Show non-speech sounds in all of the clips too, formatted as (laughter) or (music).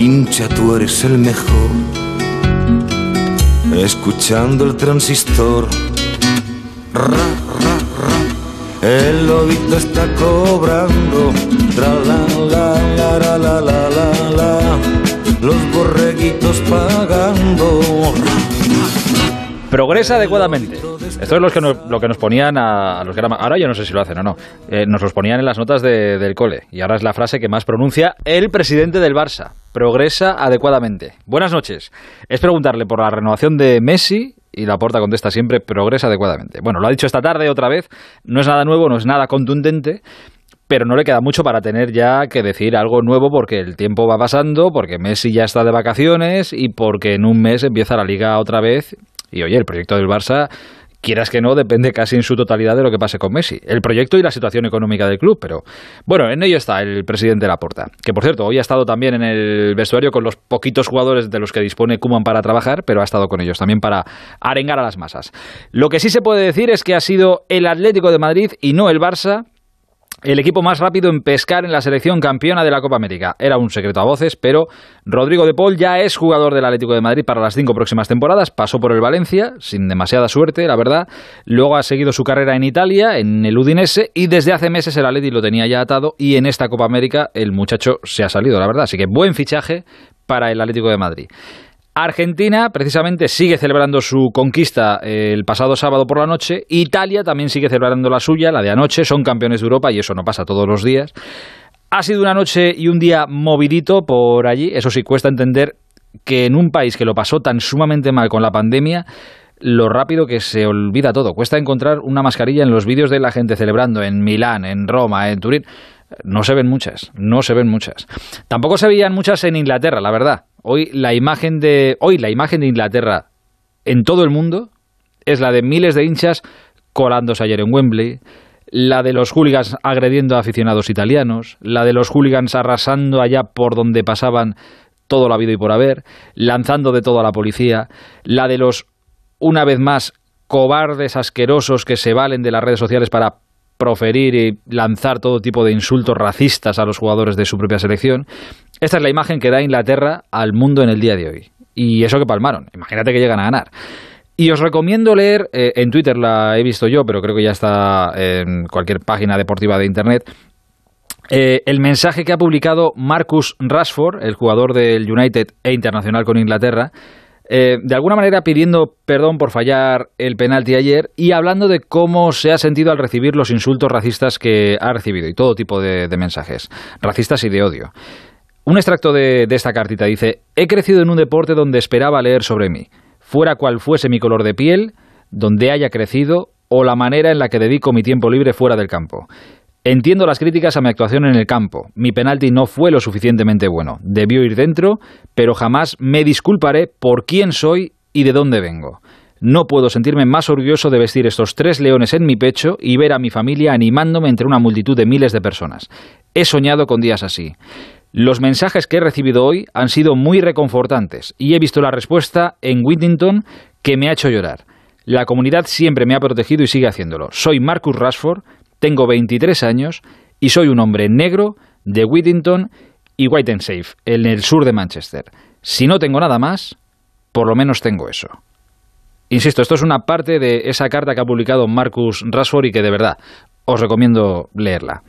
Hincha, tú eres el mejor. Escuchando el transistor. Ra, ra, ra. El lobito está cobrando. Tra, la, la, la, la, la, la, la, Los borreguitos pagando. Progresa adecuadamente. Esto es lo que nos, lo que nos ponían a, los que Ahora yo no sé si lo hacen o no. Eh, nos los ponían en las notas del cole. Y ahora es la frase que más pronuncia el presidente del Barça. Progresa adecuadamente. Buenas noches. Es preguntarle por la renovación de Messi. Y la porta contesta siempre, progresa adecuadamente. Bueno, lo ha dicho esta tarde otra vez. No es nada nuevo, no es nada contundente pero no le queda mucho para tener ya que decir algo nuevo porque el tiempo va pasando, porque Messi ya está de vacaciones y porque en un mes empieza la liga otra vez. Y oye, el proyecto del Barça, quieras que no, depende casi en su totalidad de lo que pase con Messi. El proyecto y la situación económica del club, pero bueno, en ello está el presidente Laporta, que por cierto, hoy ha estado también en el vestuario con los poquitos jugadores de los que dispone Kuman para trabajar, pero ha estado con ellos también para arengar a las masas. Lo que sí se puede decir es que ha sido el Atlético de Madrid y no el Barça el equipo más rápido en pescar en la selección campeona de la Copa América. Era un secreto a voces, pero Rodrigo de Paul ya es jugador del Atlético de Madrid para las cinco próximas temporadas. Pasó por el Valencia, sin demasiada suerte, la verdad. Luego ha seguido su carrera en Italia, en el Udinese, y desde hace meses el Atleti lo tenía ya atado. Y en esta Copa América el muchacho se ha salido, la verdad. Así que buen fichaje para el Atlético de Madrid. Argentina, precisamente, sigue celebrando su conquista eh, el pasado sábado por la noche. Italia también sigue celebrando la suya, la de anoche. Son campeones de Europa y eso no pasa todos los días. Ha sido una noche y un día movidito por allí. Eso sí, cuesta entender que en un país que lo pasó tan sumamente mal con la pandemia, lo rápido que se olvida todo. Cuesta encontrar una mascarilla en los vídeos de la gente celebrando en Milán, en Roma, en Turín. No se ven muchas, no se ven muchas. Tampoco se veían muchas en Inglaterra, la verdad. Hoy la imagen de hoy la imagen de Inglaterra en todo el mundo es la de miles de hinchas colándose ayer en Wembley, la de los hooligans agrediendo a aficionados italianos, la de los hooligans arrasando allá por donde pasaban todo lo habido y por haber, lanzando de todo a la policía, la de los una vez más cobardes asquerosos que se valen de las redes sociales para proferir y lanzar todo tipo de insultos racistas a los jugadores de su propia selección. Esta es la imagen que da Inglaterra al mundo en el día de hoy. Y eso que palmaron. Imagínate que llegan a ganar. Y os recomiendo leer, eh, en Twitter la he visto yo, pero creo que ya está en cualquier página deportiva de Internet, eh, el mensaje que ha publicado Marcus Rashford, el jugador del United e internacional con Inglaterra, eh, de alguna manera pidiendo perdón por fallar el penalti ayer y hablando de cómo se ha sentido al recibir los insultos racistas que ha recibido y todo tipo de, mensajes racistas y de odio. Un extracto de esta cartita dice, he crecido en un deporte donde esperaba leer sobre mí, fuera cual fuese mi color de piel, donde haya crecido o la manera en la que dedico mi tiempo libre fuera del campo. Entiendo las críticas a mi actuación en el campo. Mi penalti no fue lo suficientemente bueno. Debió ir dentro, pero jamás me disculparé por quién soy y de dónde vengo. No puedo sentirme más orgulloso de vestir estos tres leones en mi pecho y ver a mi familia animándome entre una multitud de miles de personas. He soñado con días así. Los mensajes que he recibido hoy han sido muy reconfortantes y he visto la respuesta en Whittington que me ha hecho llorar. La comunidad siempre me ha protegido y sigue haciéndolo. Soy Marcus Rashford, tengo 23 años y soy un hombre negro de Whittington y Whitensafe, en el sur de Manchester. Si no tengo nada más, por lo menos tengo eso. Insisto, esto es una parte de esa carta que ha publicado Marcus Rashford y que de verdad os recomiendo leerla.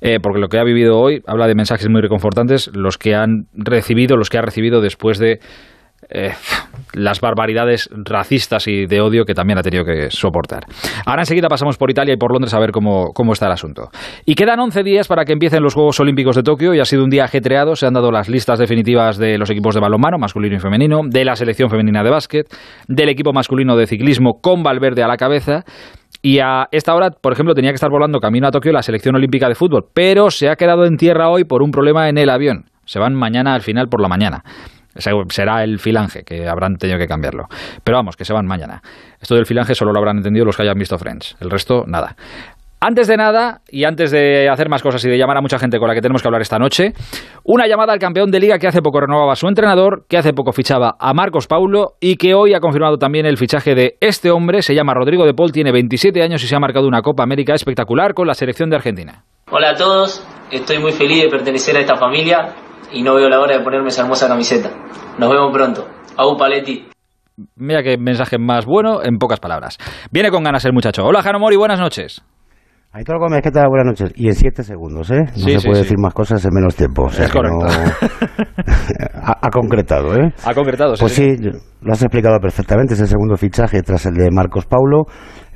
Eh, porque lo que ha vivido hoy habla de mensajes muy reconfortantes, los que han recibido, los que ha recibido después de eh, las barbaridades racistas y de odio que también ha tenido que soportar. Ahora enseguida pasamos por Italia y por Londres a ver cómo, cómo está el asunto. Y quedan 11 días para que empiecen los Juegos Olímpicos de Tokio y ha sido un día ajetreado. Se han dado las listas definitivas de los equipos de balonmano, masculino y femenino, de la selección femenina de básquet, del equipo masculino de ciclismo con Valverde a la cabeza. Y a esta hora, por ejemplo, tenía que estar volando camino a Tokio la selección olímpica de fútbol, pero se ha quedado en tierra hoy por un problema en el avión. Se van mañana al final por la mañana. Será el filange, que habrán tenido que cambiarlo. Pero vamos, que se van mañana. Esto del filange solo lo habrán entendido los que hayan visto Friends. El resto, nada. Antes de nada, y antes de hacer más cosas y de llamar a mucha gente con la que tenemos que hablar esta noche, una llamada al campeón de liga que hace poco renovaba a su entrenador, que hace poco fichaba a Marcos Paulo y que hoy ha confirmado también el fichaje de este hombre, se llama Rodrigo de Paul, tiene 27 años y se ha marcado una Copa América espectacular con la selección de Argentina. Hola a todos, estoy muy feliz de pertenecer a esta familia. Y no veo la hora de ponerme esa hermosa camiseta. Nos vemos pronto. Au Paletti. Mira qué mensaje más bueno en pocas palabras. Viene con ganas el muchacho. Hola, Jano Mori, buenas noches. Aitor Gómez, ¿qué tal? Buenas noches. Y en siete segundos, ¿eh? No se puede decir más cosas en menos tiempo. es correcto. (laughs) ha, concretado, ¿eh? Ha concretado, sí. Pues sí, lo has explicado perfectamente. Es el segundo fichaje tras el de Marcos Paulo.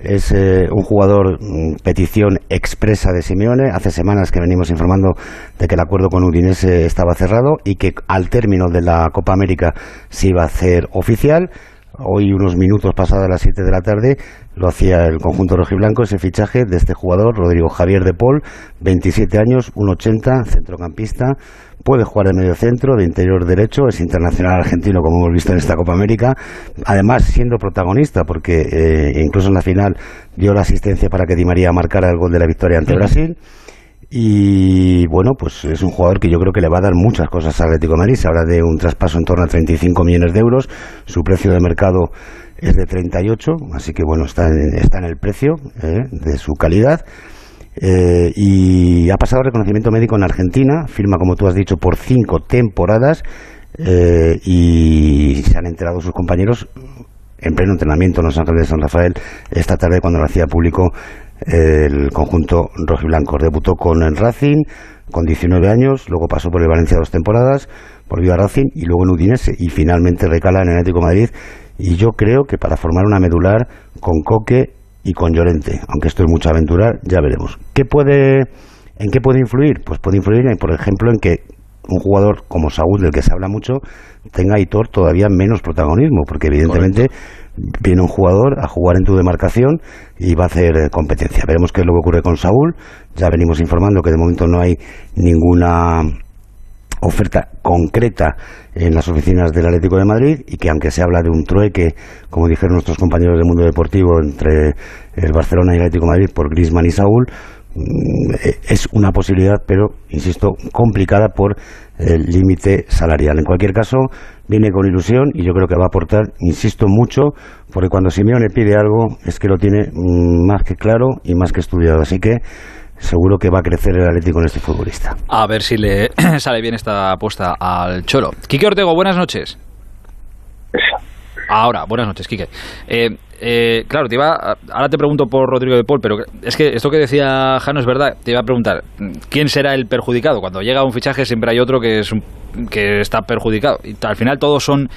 Es eh, un jugador mm, petición expresa de Simeone. Hace semanas que venimos informando de que el acuerdo con Udinese estaba cerrado y que al término de la Copa América se iba a hacer oficial hoy unos minutos pasadas las 7 de la tarde lo hacía el conjunto rojiblanco ese fichaje de este jugador Rodrigo Javier de Paul 27 años 1.80 centrocampista puede jugar de medio centro de interior derecho es internacional argentino como hemos visto en esta Copa América además siendo protagonista porque eh, incluso en la final dio la asistencia para que Di María marcara el gol de la victoria ante Brasil y bueno, pues es un jugador que yo creo que le va a dar muchas cosas al Atlético de Madrid. Se habla de un traspaso en torno a 35 millones de euros. Su precio de mercado es de 38, así que bueno, está en, está en el precio eh, de su calidad. Eh, y ha pasado reconocimiento médico en Argentina, firma como tú has dicho por cinco temporadas eh, y se han enterado sus compañeros en pleno entrenamiento en Los Ángeles de San Rafael esta tarde cuando lo hacía público el conjunto rojiblanco. Debutó con el Racing con 19 años, luego pasó por el Valencia dos temporadas, volvió a Racing y luego en Udinese y finalmente recala en el Atlético Madrid. Y yo creo que para formar una medular con Coque y con Llorente, aunque esto es mucha aventura, ya veremos. ¿Qué puede, ¿En qué puede influir? Pues puede influir, por ejemplo, en que un jugador como Saúl, del que se habla mucho, tenga Hitor todavía menos protagonismo, porque evidentemente viene un jugador a jugar en tu demarcación y va a hacer eh, competencia. Veremos qué es lo que ocurre con Saúl. Ya venimos informando que de momento no hay ninguna oferta concreta en las oficinas del Atlético de Madrid y que aunque se habla de un trueque, como dijeron nuestros compañeros del mundo deportivo, entre el Barcelona y el Atlético de Madrid por Griezmann y Saúl, mm, eh, es una posibilidad, pero, insisto, complicada por el límite salarial. En cualquier caso, viene con ilusión y yo creo que va a aportar, insisto mucho, porque cuando Simeone pide algo es que lo tiene mm, más que claro y más que estudiado. Así que seguro que va a crecer el Atlético en este futbolista. A ver si le (clears throat) sale bien esta apuesta al Cholo. Quique Ortego, buenas noches. Ahora, buenas noches, Quique. Eh, eh, claro, te iba ahora te pregunto por Rodrigo de Paul, pero es que esto que decía Jano es verdad. Te iba a preguntar, ¿quién será el perjudicado? Cuando llega un fichaje siempre hay otro que, es que está perjudicado. Y al final todos son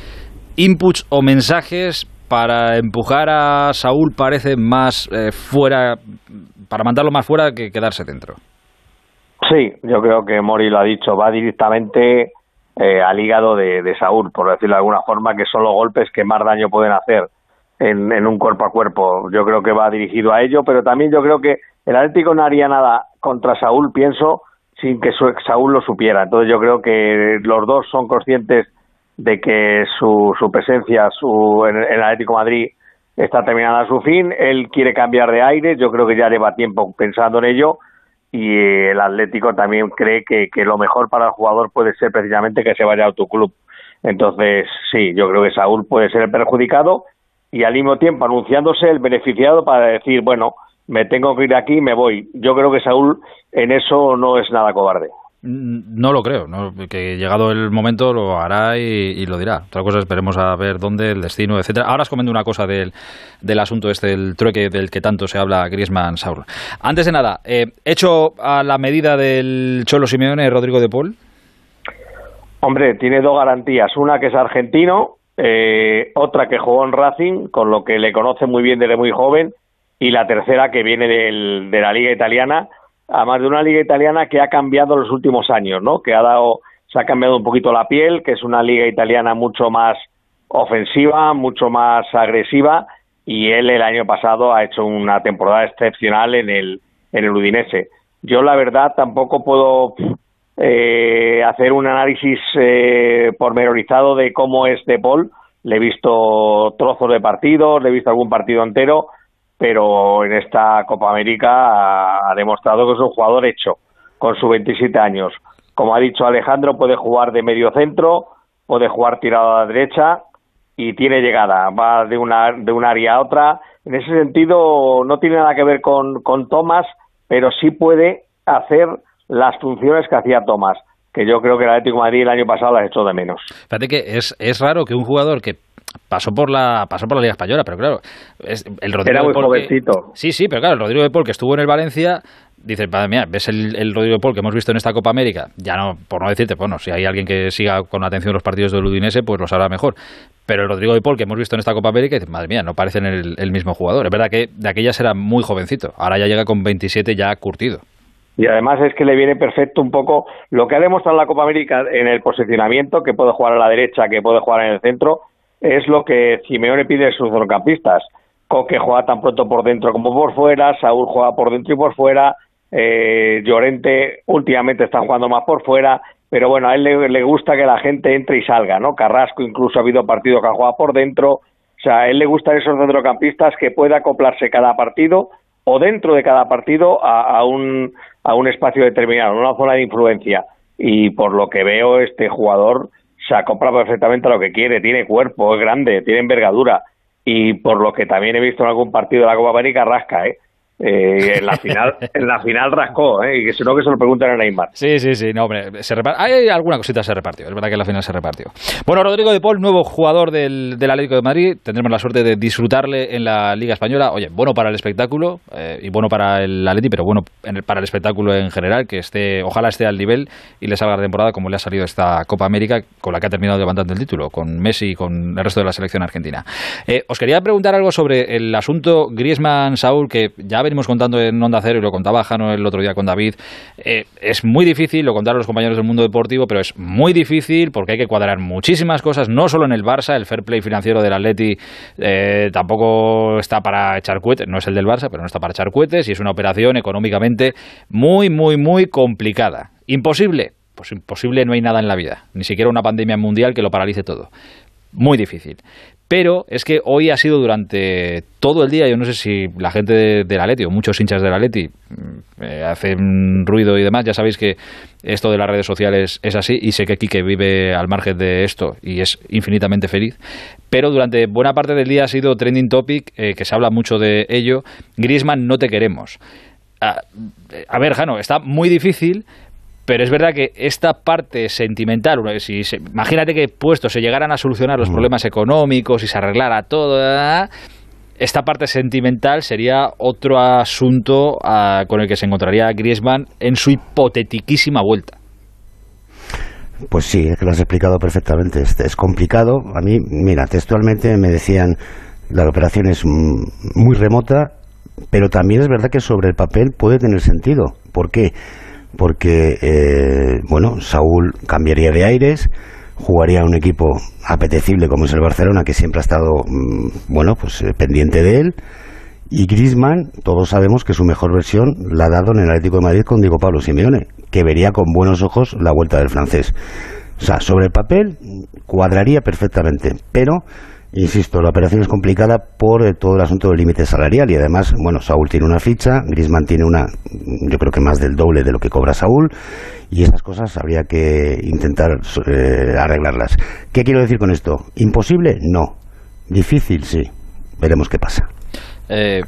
inputs o mensajes para empujar a Saúl parece más eh, fuera, para mandarlo más fuera que quedarse dentro. Sí, yo creo que Mori lo ha dicho, va directamente eh, al hígado de, de Saúl, por decirlo de alguna forma, que son los golpes que más daño pueden hacer en, un cuerpo a cuerpo. Yo creo que va dirigido a ello, pero también yo creo que el Atlético no haría nada contra Saúl, pienso, sin que Saúl lo supiera. Entonces yo creo que los dos son conscientes de que su, su presencia su, en, el Atlético Madrid está terminada a su fin. Él quiere cambiar de aire, yo creo que ya lleva tiempo pensando en ello y el Atlético también cree que, que lo mejor para el jugador puede ser precisamente que se vaya a tu club. Entonces, sí, yo creo que Saúl puede ser el perjudicado y al mismo tiempo anunciándose el beneficiado para decir, bueno, me tengo que ir aquí y me voy. Yo creo que Saúl en eso no es nada cobarde. Mm, no lo creo, que llegado el momento lo hará y, lo dirá. Otra cosa esperemos a ver dónde, el destino, etcétera. Ahora os comento una cosa del, del asunto este, del trueque del que tanto se habla Griezmann Saúl. Antes de nada, eh, hecho a la medida del Cholo Simeone Rodrigo de Paul. Hombre, tiene dos garantías. Una que es argentino eh, otra que jugó en Racing, con lo que le conoce muy bien desde muy joven, y la tercera que viene del, de la liga italiana, además de una liga italiana que ha cambiado en los últimos años, ¿no? Que ha dado, se ha cambiado un poquito la piel, que es una liga italiana mucho más ofensiva, mucho más agresiva, y él el año pasado ha hecho una temporada excepcional en el, en el Udinese. Yo la verdad tampoco puedo eh, hacer un análisis eh, pormenorizado de cómo es De Paul. Le he visto trozos de partidos, le he visto algún partido entero, pero en esta Copa América ha, demostrado que es un jugador hecho, con sus 27 años. Como ha dicho Alejandro, puede jugar de medio centro, puede jugar tirado a la derecha y tiene llegada, va de una, de un área a otra. En ese sentido, no tiene nada que ver con, con Thomas, pero sí puede hacer las funciones que hacía Tomás. que yo creo que el Atlético de Madrid el año pasado las echó de menos. Fíjate que es, es raro que un jugador que pasó por la pasó por la Liga Española, pero claro, es, el Rodrigo Era muy de Paul que- jovencito. sí, sí, pero claro, el Rodrigo de Paul que estuvo en el Valencia, dices, "Madre mía, ves el, el Rodrigo de Paul que hemos visto en esta Copa América, ya no, por no decirte, bueno, si hay alguien que siga con atención los partidos del Udinese, pues lo sabrá mejor. Pero el Rodrigo de Paul que hemos visto en esta Copa América, dices, madre mía, no parecen el, el mismo jugador. Es verdad que de aquellas era muy jovencito, ahora ya llega con 27 ya curtido. Y además es que le viene perfecto un poco lo que ha demostrado la Copa América en el posicionamiento, que puede jugar a la derecha, que puede jugar en el centro, es lo que Simeone pide de sus centrocampistas. Coque juega tan pronto por dentro como por fuera, Saúl juega por dentro y por fuera, eh, Llorente últimamente está jugando más por fuera, pero bueno, a él le, le gusta que la gente entre y salga, ¿no? Carrasco incluso ha habido partidos que ha jugado por dentro, o sea, a él le gustan esos centrocampistas que pueda acoplarse cada partido o dentro de cada partido a, a un, a un espacio determinado, una zona de influencia. Y por lo que veo, este jugador se acopla perfectamente a lo que quiere, tiene cuerpo, es grande, tiene envergadura. Y por lo que también he visto en algún partido de la Copa América, rasca, ¿eh? Eh, en la final (laughs) en la final rascó, ¿eh? y que si no que se lo pregunten a Neymar. Sí, sí, sí, no, hombre, se repar- hay alguna cosita se repartió, es verdad que en la final se repartió. Bueno, Rodrigo de Paul, nuevo jugador del, del Atlético de Madrid, tendremos la suerte de disfrutarle en la Liga Española. Oye, bueno para el espectáculo eh, y bueno para el Atleti, pero bueno en el- para el espectáculo en general, que esté, ojalá esté al nivel y le salga la temporada como le ha salido esta Copa América, con la que ha terminado levantando el título, con Messi y con el resto de la selección argentina. Eh, os quería preguntar algo sobre el asunto Griezmann-Saúl, que ya venimos contando en Onda Cero y lo contaba Jano el otro día con David. Eh, es muy difícil, lo contaron los compañeros del mundo deportivo, pero es muy difícil porque hay que cuadrar muchísimas cosas, no solo en el Barça, el fair play financiero del Atleti eh, tampoco está para echar cohetes, no es el del Barça, pero no está para echar cohetes y es una operación económicamente muy, muy, muy complicada. ¿Imposible? Pues imposible no hay nada en la vida, ni siquiera una pandemia mundial que lo paralice todo. Muy difícil. Pero es que hoy ha sido durante todo el día, yo no sé si la gente de- del Atleti o muchos hinchas del Atleti mm, eh, hacen ruido y demás, ya sabéis que esto de las redes sociales es así y sé que Quique vive al margen de esto y es infinitamente feliz, pero durante buena parte del día ha sido trending topic, eh, que se habla mucho de ello, Griezmann no te queremos. Ah, a ver, Jano, está muy difícil, pero es verdad que esta parte sentimental, si se- imagínate que puestos se llegaran a solucionar los problemas económicos y se arreglara todo, ah, esta parte sentimental sería otro asunto ah, con el que se encontraría Griezmann en su hipotetiquísima vuelta. Pues sí, es que lo has explicado perfectamente. Es, es complicado. A mí, mira, textualmente me decían la operación es muy remota, pero también es verdad que sobre el papel puede tener sentido. ¿Por qué? Porque, eh, bueno, Saúl cambiaría de aires, jugaría en un equipo apetecible como es el Barcelona, que siempre ha estado, mm, bueno, pues eh, pendiente de él. Y Griezmann, todos sabemos que su mejor versión la ha dado en el Atlético de Madrid con Diego Pablo Simeone, que vería con buenos ojos la vuelta del francés. O sea, sobre el papel cuadraría perfectamente, pero insisto, la operación es complicada por eh, todo el asunto del límite salarial y además, bueno, Saúl tiene una ficha, Griezmann tiene una, yo creo que más del doble de lo que cobra Saúl y esas cosas habría que intentar eh, arreglarlas. ¿Qué quiero decir con esto? ¿Imposible? No. Difícil, sí. Veremos qué pasa. Eh,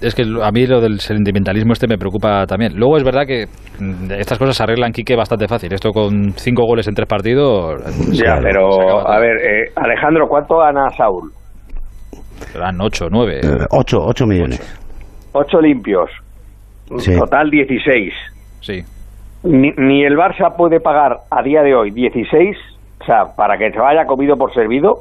es que a mí lo del sentimentalismo este me preocupa también. Luego es verdad que mm, estas cosas se arreglan, Quique, bastante fácil. Esto con cinco goles en tres partidos... Ya, se pero a ver, eh, Alejandro, ¿cuánto gana Saúl? Serán ocho, nueve. Eh, ocho, ocho millones. Ocho limpios. Sí. Total 16. Sí. Ni, ni el Barça puede pagar a día de hoy 16, o sea, para que se vaya comido por servido,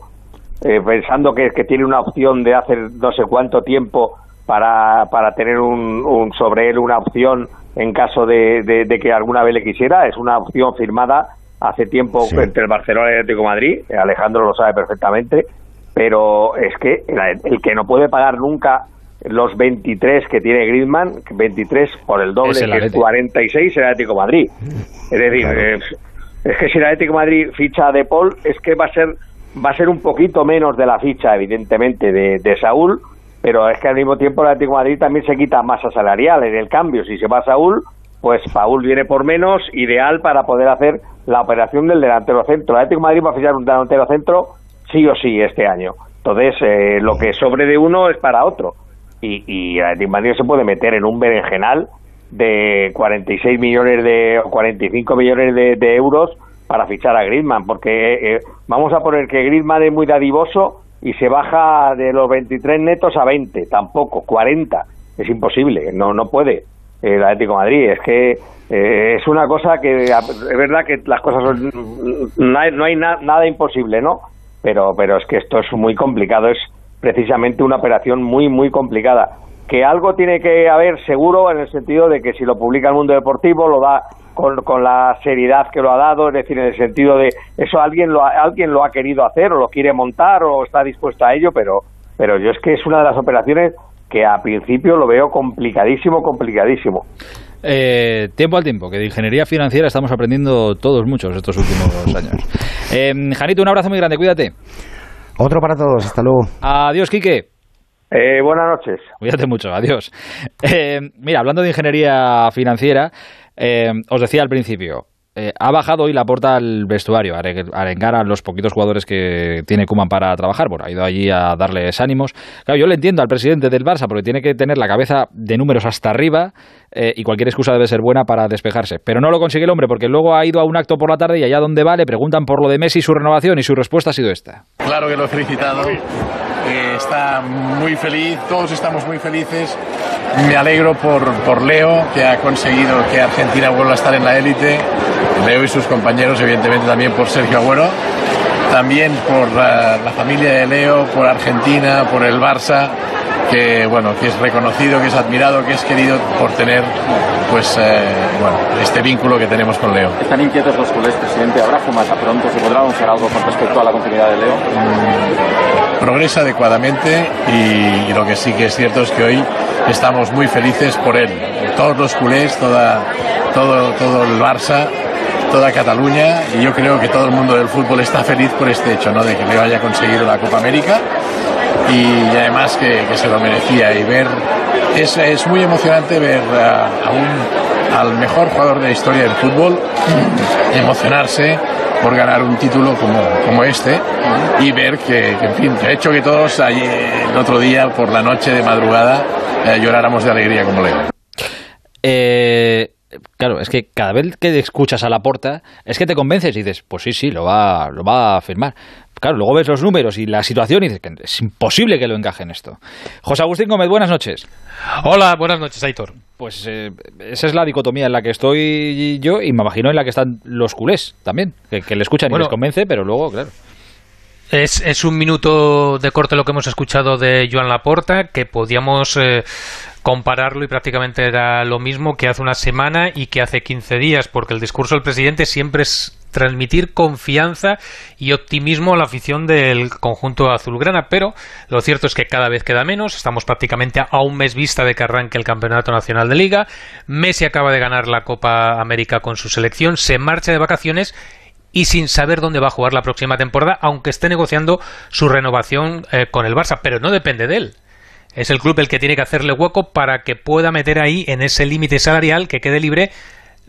eh, pensando que, que tiene una opción de hacer no sé cuánto tiempo para, para tener un, un- sobre él una opción en caso de, de- de que alguna vez le quisiera. Es una opción firmada hace tiempo Sí. entre el Barcelona y el Atlético de Madrid. Alejandro lo sabe perfectamente. Pero es que el, el que no puede pagar nunca los 23 que tiene Griezmann, 23 por el doble, Es el que es Atleti. 46, es el Atlético de Madrid. Es decir, Claro. es que si el Atlético de Madrid ficha De Paul, es que va a ser va a ser un poquito menos de la ficha, evidentemente, de, de Saúl, pero es que al mismo tiempo el Atlético de Madrid también se quita masa salarial en el cambio. Si se va Saúl, pues Saúl viene por menos, ideal para poder hacer la operación del delantero centro. El Atlético de Madrid va a fichar un delantero centro sí o sí este año. Entonces, eh, lo que sobre de uno es para otro. Y, y el Atlético de Madrid se puede meter en un berenjenal de 46 millones de o 45 millones de, euros para fichar a Griezmann, porque eh, vamos a poner que Griezmann es muy dadivoso y se baja de los 23 netos a 20, tampoco, 40, es imposible, no no puede el Atlético Madrid, es que eh, es una cosa que es verdad que las cosas son, no hay, no hay nada imposible, ¿no? Pero pero es que esto es muy complicado, es precisamente una operación muy muy complicada que algo tiene que haber seguro en el sentido de que si lo publica el mundo deportivo lo da con, con, la seriedad que lo ha dado, es decir, en el sentido de eso alguien lo, ha, alguien lo ha querido hacer o lo quiere montar o está dispuesto a ello, pero, pero yo es que es una de las operaciones que a principio lo veo complicadísimo, complicadísimo. Eh, tiempo al tiempo, que de ingeniería financiera estamos aprendiendo todos muchos estos últimos (laughs) años. Eh, Janito, un abrazo muy grande, cuídate. Otro para todos, hasta luego. Adiós, Quique. Eh, buenas noches. Cuídate mucho, adiós. Eh, mira, hablando de ingeniería financiera, eh, os decía al principio, eh, ha bajado hoy la puerta al vestuario, a arengar a los poquitos jugadores que tiene Kuman para trabajar. Bueno, ha ido allí a darles ánimos. Claro, yo le entiendo al presidente del Barça porque tiene que tener la cabeza de números hasta arriba eh, y cualquier excusa debe ser buena para despejarse. Pero no lo consigue el hombre porque luego ha ido a un acto por la tarde y allá donde va le preguntan por lo de Messi y su renovación y su respuesta ha sido esta. Claro que lo he felicitado. Eh, está muy feliz, todos estamos muy felices. Me alegro por, por Leo, que ha conseguido que Argentina vuelva a estar en la élite Leo y sus compañeros, evidentemente también por Sergio Agüero, también por la, familia de Leo, por Argentina, por el Barça, que bueno, que es reconocido, que es admirado, que es querido por tener pues eh, bueno, este vínculo que tenemos con Leo. ¿Están inquietos los culés, presidente? ¿Habrá fumata pronto? ¿Se podrá anunciar algo con respecto a la continuidad de Leo? Mm, progresa adecuadamente y, y, lo que sí que es cierto es que hoy estamos muy felices por él. Todos los culés, toda, todo, todo el Barça toda Cataluña y yo creo que todo el mundo del fútbol está feliz por este hecho, ¿no? De que le haya conseguido la Copa América y, además que, se lo merecía y ver es, es muy emocionante ver a, un, al mejor jugador de la historia del fútbol (laughs) emocionarse por ganar un título como, como este y ver que, en fin, ha hecho que todos el otro día por la noche de madrugada eh, lloráramos de alegría como Leo. Eh, claro, es que cada vez que escuchas a la porta, es que te convences y dices, pues sí, sí, lo va, lo va a firmar. Claro, luego ves los números y la situación y dices que es imposible que lo encaje en esto. José Agustín Gómez, buenas noches. Hola, buenas noches, Aitor. Pues eh, esa es la dicotomía en la que estoy yo y me imagino en la que están los culés también, que, le escuchan y les convence, pero luego, claro. Es, es, un minuto de corte lo que hemos escuchado de Joan Laporta, que podíamos eh, compararlo y prácticamente era lo mismo que hace una semana y que hace 15 días, porque el discurso del presidente siempre es transmitir confianza y optimismo a la afición del conjunto azulgrana, pero lo cierto es que cada vez queda menos, estamos prácticamente a un mes vista de que arranque el Campeonato Nacional de Liga, Messi acaba de ganar la Copa América con su selección, se marcha de vacaciones y sin saber dónde va a jugar la próxima temporada, aunque esté negociando su renovación eh, con el Barça, pero no depende de él. Es el club el que tiene que hacerle hueco para que pueda meter ahí en ese límite salarial que quede libre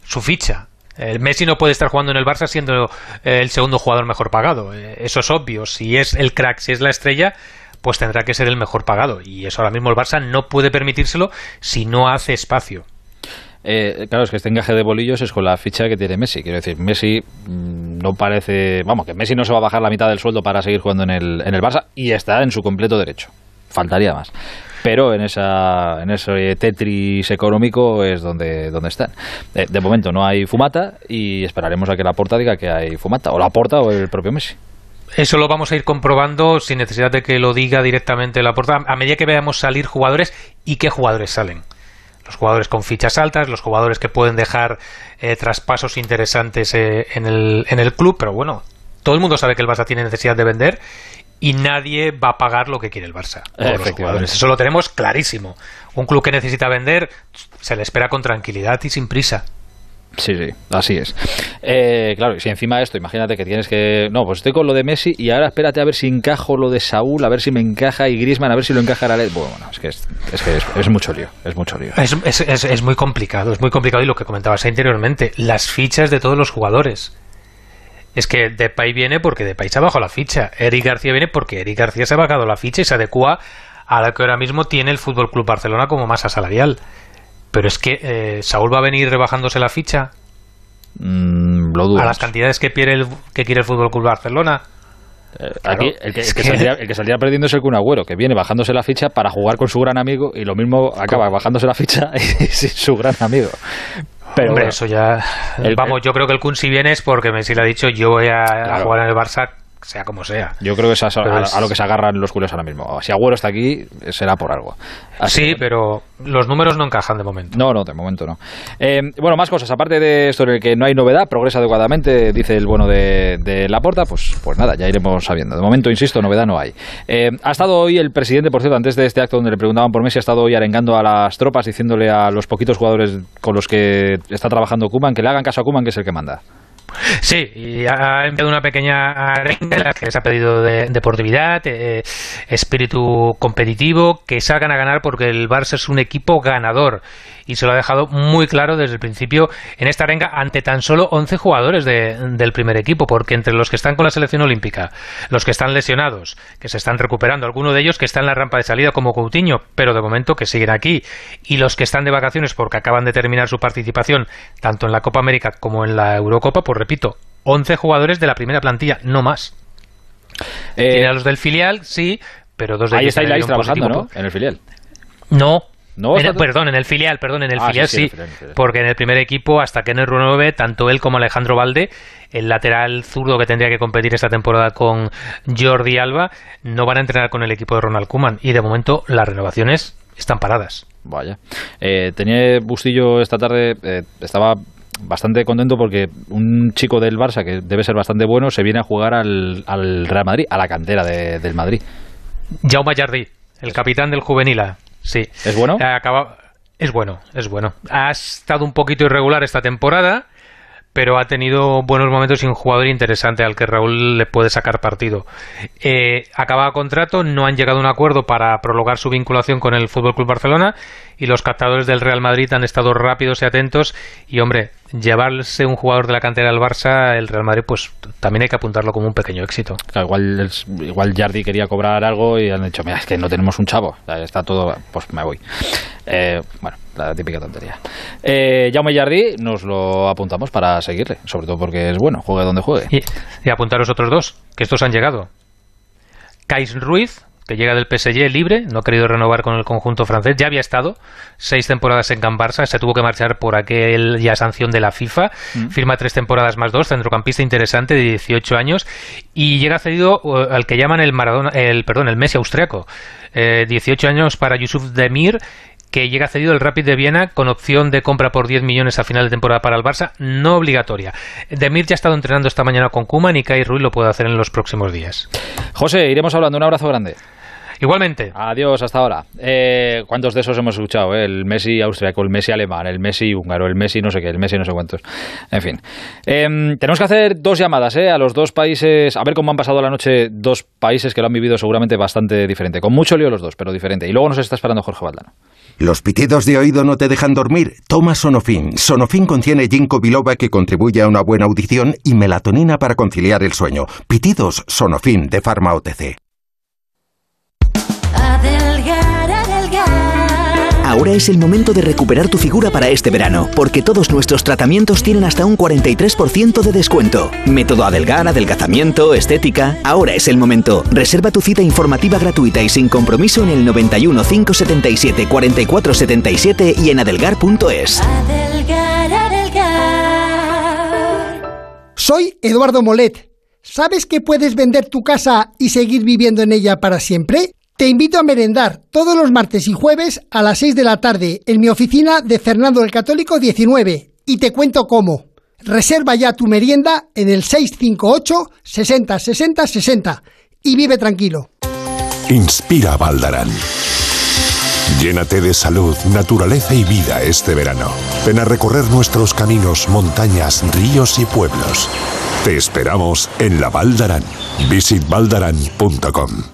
su ficha. El Messi no puede estar jugando en el Barça siendo eh, el segundo jugador mejor pagado. Eh, eso es obvio. Si es el crack, si es la estrella, pues tendrá que ser el mejor pagado. Y eso ahora mismo el Barça no puede permitírselo si no hace espacio. Eh, claro, es que este encaje de bolillos es con la ficha que tiene Messi. Quiero decir, Messi mm, no parece. Vamos, que Messi no se va a bajar la mitad del sueldo para seguir jugando en el, en el Barça y está en su completo derecho faltaría más. Pero en, esa, en ese Tetris económico es donde, donde están. Eh, de momento no hay fumata y esperaremos a que la porta diga que hay fumata, o la porta o el propio Messi. Eso lo vamos a ir comprobando sin necesidad de que lo diga directamente la porta, a medida que veamos salir jugadores y qué jugadores salen. Los jugadores con fichas altas, los jugadores que pueden dejar eh, traspasos interesantes eh, en, el, en el club, pero bueno, todo el mundo sabe que el Barça tiene necesidad de vender y nadie va a pagar lo que quiere el Barça. Eso lo tenemos clarísimo. Un club que necesita vender se le espera con tranquilidad y sin prisa. Sí, sí, así es. Eh, claro, y si encima de esto, imagínate que tienes que. No, pues estoy con lo de Messi y ahora espérate a ver si encajo lo de Saúl, a ver si me encaja y Grisman, a ver si lo encaja la Bueno, bueno, es que, es, que es, mucho lío, es mucho lío. Es, es, muy complicado, es muy complicado y lo que comentabas anteriormente, las fichas de todos los jugadores. Es que Depay viene porque Depay se ha bajado la ficha. Eric García viene porque Eric García se ha bajado la ficha y se adecua a lo que ahora mismo tiene el Fútbol Club Barcelona como masa salarial. Pero es que eh, Saúl va a venir rebajándose la ficha. Mm, lo dudo. A las cantidades que quiere el, que quiere el Fútbol Club Barcelona. Eh, aquí (laughs) el que, saldría, el que, saldría, perdiendo es el Kun Agüero, que viene bajándose la ficha para jugar con su gran amigo y lo mismo acaba bajándose la ficha (laughs) y sin su gran amigo. Pero Hombre, eso ya. vamos, yo creo que el Kun si viene es porque Messi le ha dicho yo voy a, jugar en el Barça sea como sea. Yo creo que es a, lo que se agarran los culés ahora mismo. Si Agüero está aquí, será por algo. sí, pero los números no encajan de momento. No, no, de momento no. Eh, bueno, más cosas. Aparte de esto en el que no hay novedad, progresa adecuadamente, dice el bueno de, de Laporta, pues, pues nada, ya iremos sabiendo. De momento, insisto, novedad no hay. Eh, ha estado hoy el presidente, por cierto, antes de este acto donde le preguntaban por Messi, ha estado hoy arengando a las tropas, diciéndole a los poquitos jugadores con los que está trabajando Kuman que le hagan caso a Kuman, que es el que manda. Sí, y ha enviado una pequeña arenga en la que les ha pedido de, deportividad, eh, espíritu competitivo, que salgan a ganar porque el Barça es un equipo ganador y se lo ha dejado muy claro desde el principio en esta arenga ante tan solo 11 jugadores del primer equipo, porque entre los que están con la selección olímpica, los que están lesionados, que se están recuperando, algunos de ellos que están en la rampa de salida como Coutinho, pero de momento que siguen aquí, y los que están de vacaciones porque acaban de terminar su participación tanto en la Copa América como en la Eurocopa, pues repito, 11 jugadores de la primera plantilla, no más. Eh, a los del filial, sí, pero dos de ellos. Ahí estáis trabajando, ¿no? En el filial. No, no, perdón, en el filial, perdón, en el ah, filial sí, porque en el primer equipo, hasta que en el 9, tanto él como Alejandro Valde, el lateral zurdo que tendría que competir esta temporada con Jordi Alba, no van a entrenar con el equipo de Ronald Kuman y de momento las renovaciones están paradas. Vaya. Eh, tenía Bustillo esta tarde, eh, estaba bastante contento porque un chico del Barça, que debe ser bastante bueno, se viene a jugar al, Real Madrid, a la cantera del Madrid. Jaume Jardí, el capitán del Juvenil Sí. ¿Es bueno? Acaba... Es bueno, es bueno. Ha estado un poquito irregular esta temporada, pero ha tenido buenos momentos y un jugador interesante al que Raúl le puede sacar partido. Eh, acaba contrato, no han llegado a un acuerdo para prolongar su vinculación con el Fútbol Club Barcelona y los captadores del Real Madrid han estado rápidos y atentos y hombre, llevarse un jugador de la cantera al Barça, el Real Madrid, pues también hay que apuntarlo como un pequeño éxito. igual, igual Jardi quería cobrar algo y han dicho, mira, es que no tenemos un chavo, está todo, pues me voy. Eh, bueno, la típica tontería. Eh, Jaume Jardi nos lo apuntamos para seguirle, sobre todo porque es bueno, juegue donde juegue. Y, y apuntar los otros dos, que estos han llegado. Kais Ruiz, que llega del PSG libre, no ha querido renovar con el conjunto francés, ya había estado seis temporadas en Can Barça, se tuvo que marchar por aquella sanción de la FIFA, mm. firma tres temporadas más dos, centrocampista interesante de 18 años y llega cedido uh, al que llaman el Maradona, el perdón, el Messi austriaco, 18 eh, años para Yusuf Demir que llega cedido el Rapid de Viena con opción de compra por 10 millones a final de temporada para el Barça, no obligatoria. Demir ya ha estado entrenando esta mañana con Kuman y Kai Ruiz lo puede hacer en los próximos días. José, iremos hablando. Un abrazo grande. Igualmente. Adiós, hasta ahora. Eh, ¿Cuántos de esos hemos escuchado? Eh? El Messi austriaco, el Messi alemán, el Messi húngaro, el Messi no sé qué, el Messi no sé cuántos. En fin. Em, tenemos que hacer dos llamadas ¿eh? a los dos países, a ver cómo han pasado la noche dos países que lo han vivido seguramente bastante diferente. Con mucho lío los dos, pero diferente. Y luego nos está esperando Jorge Valdano. ¿Los pitidos de oído no te dejan dormir? Toma Sonofin. Sonofin contiene ginkgo biloba que contribuye a una buena audición y melatonina para conciliar el sueño. Pitidos Sonofin de Pharma OTC. Ahora es el momento de recuperar tu figura para este verano, porque todos nuestros tratamientos tienen hasta un 43% de descuento. Método Adelgar, adelgazamiento, estética. Ahora es el momento. Reserva tu cita informativa gratuita y sin compromiso en el 91 577 4477 y en adelgar.es. Soy Eduardo Molet. ¿Sabes que puedes vender tu casa y seguir viviendo en ella para siempre? Te invito a merendar todos los martes y jueves a las 6 de la tarde en mi oficina de Fernando el Católico 19 y te cuento cómo. Reserva ya tu merienda en el 658 60 60 60 y vive tranquilo. Inspira Valdarán. Llénate de salud, naturaleza y vida este verano. Ven a recorrer nuestros caminos, montañas, ríos y pueblos. Te esperamos en la Valdarán. Visitvaldarán.com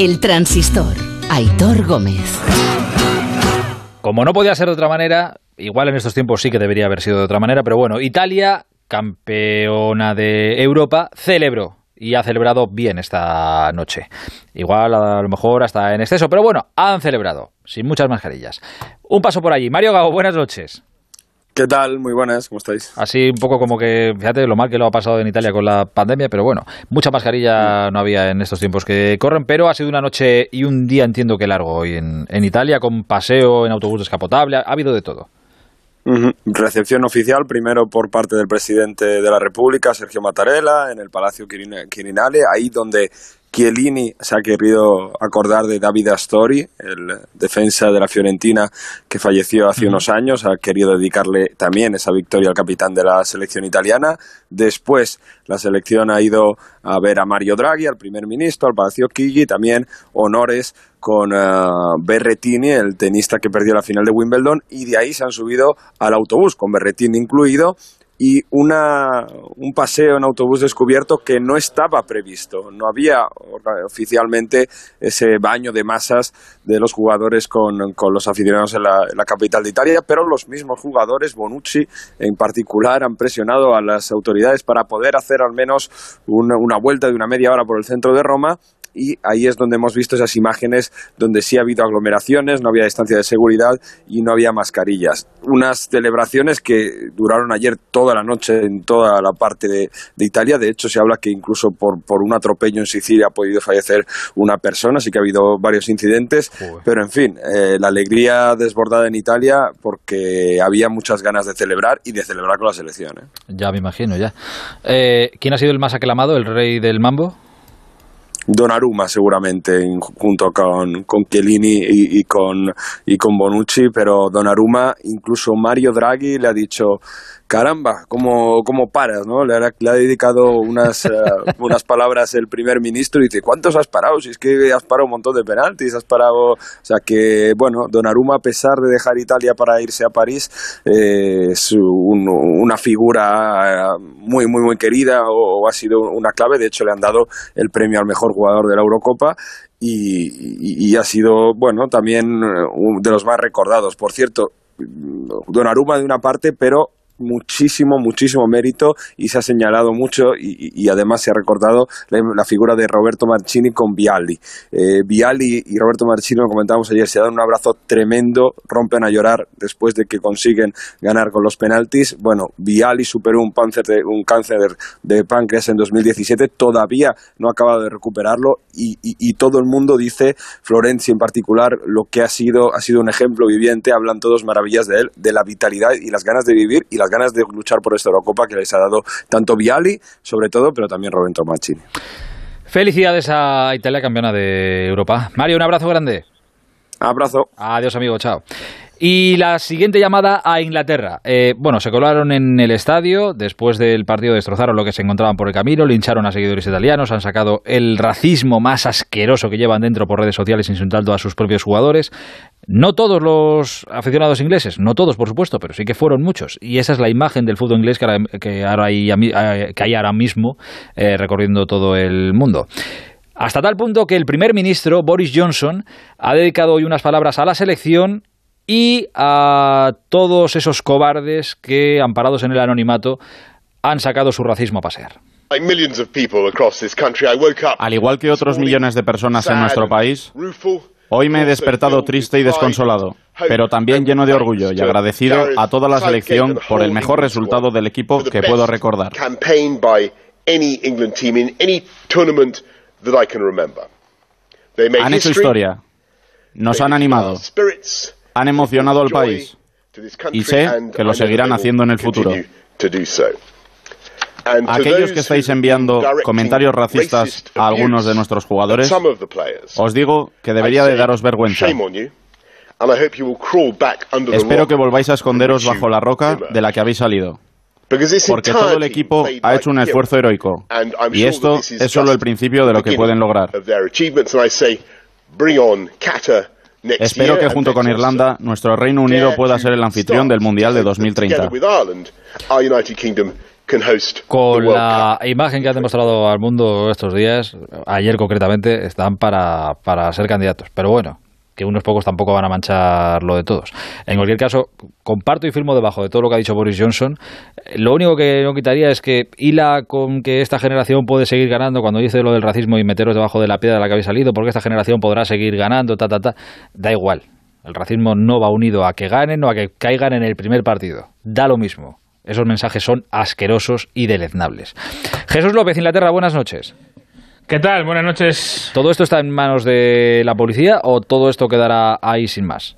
El transistor. Aitor Gómez. Como no podía ser de otra manera, igual en estos tiempos sí que debería haber sido de otra manera, pero bueno, Italia, campeona de Europa, celebró y ha celebrado bien esta noche. Igual a lo mejor hasta en exceso, pero bueno, han celebrado, sin muchas mascarillas. Un paso por allí. Mario Gago, buenas noches. ¿Qué tal? Muy buenas, ¿cómo estáis? Así un poco como que, fíjate lo mal que lo ha pasado en Italia con la pandemia, pero bueno, mucha mascarilla no había en estos tiempos que corren, pero ha sido una noche y un día entiendo que largo hoy en, en Italia, con paseo en autobús descapotable, ha habido de todo. Recepción oficial, primero por parte del presidente de la República, Sergio Mattarella, en el Palacio Quirinale, ahí donde Chiellini se ha querido acordar de David Astori, el defensa de la Fiorentina que falleció hace unos años, ha querido dedicarle también esa victoria al capitán de la selección italiana. Después la selección ha ido a ver a Mario Draghi, al primer ministro, al Palacio Chigi, también honores con uh, Berretini, el tenista que perdió la final de Wimbledon, y de ahí se han subido al autobús, con Berretini incluido, y una, un paseo en autobús descubierto que no estaba previsto. No había oficialmente ese baño de masas de los jugadores con, con los aficionados en la, en la, capital de Italia, pero los mismos jugadores, Bonucci en particular, han presionado a las autoridades para poder hacer al menos una, una vuelta de una media hora por el centro de Roma y ahí es donde hemos visto esas imágenes donde sí ha habido aglomeraciones, no había distancia de seguridad y no había mascarillas. Unas celebraciones que duraron ayer toda la noche en toda la parte de, de Italia. De hecho, se habla que incluso por, por, un atropello en Sicilia ha podido fallecer una persona, así que ha habido varios incidentes. Pero en fin, eh, la alegría desbordada en Italia porque había muchas ganas de celebrar y de celebrar con la selección. ¿eh? Ya me imagino, ya. Eh, ¿Quién ha sido el más aclamado, el rey del mambo? Donnarumma seguramente junto con, con Chiellini y, y, con, y con Bonucci, pero Donnarumma, incluso Mario Draghi le ha dicho caramba, ¿cómo, cómo paras? ¿no? Le, ha, le ha dedicado unas, uh, (laughs) unas palabras el primer ministro y dice, ¿cuántos has parado? Si es que has parado un montón de penaltis, has parado... O sea que, bueno, Donnarumma, a pesar de dejar Italia para irse a París, eh, es un, una figura muy, muy, muy querida o, o, ha sido una clave. De hecho, le han dado el premio al mejor jugador de la Eurocopa. Y, y, y ha sido, bueno, también de los más recordados. Por cierto, Donnarumma de una parte, pero muchísimo, muchísimo mérito y se ha señalado mucho y, además se ha recordado la, figura de Roberto Marchini con Vialli. Eh, y Roberto Marchini, lo comentábamos ayer, se dan un abrazo tremendo, rompen a llorar después de que consiguen ganar con los penaltis. Bueno, Vialli superó un, cáncer de, páncreas en 2017, todavía no ha acabado de recuperarlo y, y, todo el mundo dice, Florenzi en particular, lo que ha sido, ha sido un ejemplo viviente, hablan todos maravillas de él, de la vitalidad y las ganas de vivir y las ganas de luchar por esta Eurocopa que les ha dado tanto Viali, sobre todo, pero también Roberto Mancini. Felicidades a Italia, campeona de Europa. Mario, un abrazo grande. Abrazo. Adiós, amigo. Chao. Y la siguiente llamada a Inglaterra. Eh, bueno, se colaron en el estadio, después del partido destrozaron lo que se encontraban por el camino, lincharon a seguidores italianos, han sacado el racismo más asqueroso que llevan dentro por redes sociales insultando a sus propios jugadores. No todos los aficionados ingleses, no todos por supuesto, pero sí que fueron muchos. Y esa es la imagen del fútbol inglés que, ahora, hay ahora mismo eh, recorriendo todo el mundo. Hasta tal punto que el primer ministro, Boris Johnson, ha dedicado hoy unas palabras a la selección y a todos esos cobardes que, amparados en el anonimato, han sacado su racismo a pasear. Al igual que otros millones de personas en nuestro país, hoy me he despertado triste y desconsolado, pero también lleno de orgullo y agradecido a toda la selección por el mejor resultado del equipo que puedo recordar. Han hecho historia, nos han animado, han emocionado al país y sé que lo seguirán haciendo en el futuro. Aquellos que estáis enviando comentarios racistas a algunos de nuestros jugadores, os digo que debería de daros vergüenza. Espero que volváis a esconderos bajo la roca de la que habéis salido. Porque todo el equipo ha hecho un esfuerzo heroico. Y esto es solo el principio de lo que pueden lograr. Espero que junto con Irlanda, nuestro Reino Unido pueda ser el anfitrión del Mundial de 2030. Con la imagen que han demostrado al mundo estos días, ayer concretamente, están para, para ser candidatos. Pero bueno, que unos pocos tampoco van a manchar lo de todos. En cualquier caso, comparto y firmo debajo de todo lo que ha dicho Boris Johnson. Lo único que no quitaría es que hila con que esta generación puede seguir ganando cuando dice lo del racismo y meteros debajo de la piedra de la que habéis salido, porque esta generación podrá seguir ganando, ta, ta, ta. Da igual. El racismo no va unido a que ganen o a que caigan en el primer partido. Da lo mismo. Esos mensajes son asquerosos y deleznables. Jesús López, Inglaterra, buenas noches. ¿Qué tal? Buenas noches. ¿Todo esto está en manos de la policía o todo esto quedará ahí sin más?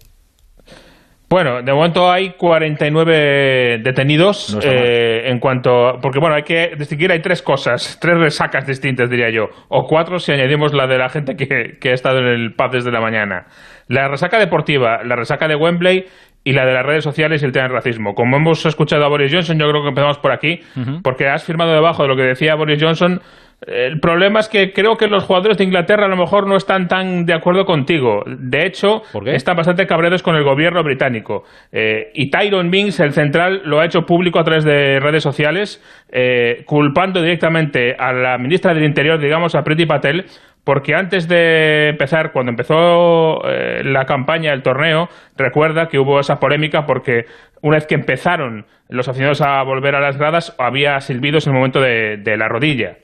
Bueno, de momento hay 49 detenidos eh, en cuanto... Porque bueno, hay que distinguir, hay tres cosas, tres resacas distintas diría yo, o cuatro si añadimos la de la gente que, que ha estado en el pub desde la mañana. La resaca deportiva, la resaca de Wembley y la de las redes sociales y el tema del racismo. Como hemos escuchado a Boris Johnson, yo creo que empezamos por aquí, porque has firmado debajo de lo que decía Boris Johnson el problema es que creo que los jugadores de Inglaterra a lo mejor no están tan de acuerdo contigo. De hecho, están bastante cabreados con el gobierno británico. Eh, y Tyron Mings, el central, lo ha hecho público a través de redes sociales, eh, culpando directamente a la ministra del Interior, digamos, a Priti Patel, porque antes de empezar, cuando empezó eh, la campaña, el torneo, recuerda que hubo esa polémica porque una vez que empezaron los aficionados a volver a las gradas, había silbidos en el momento de la rodilla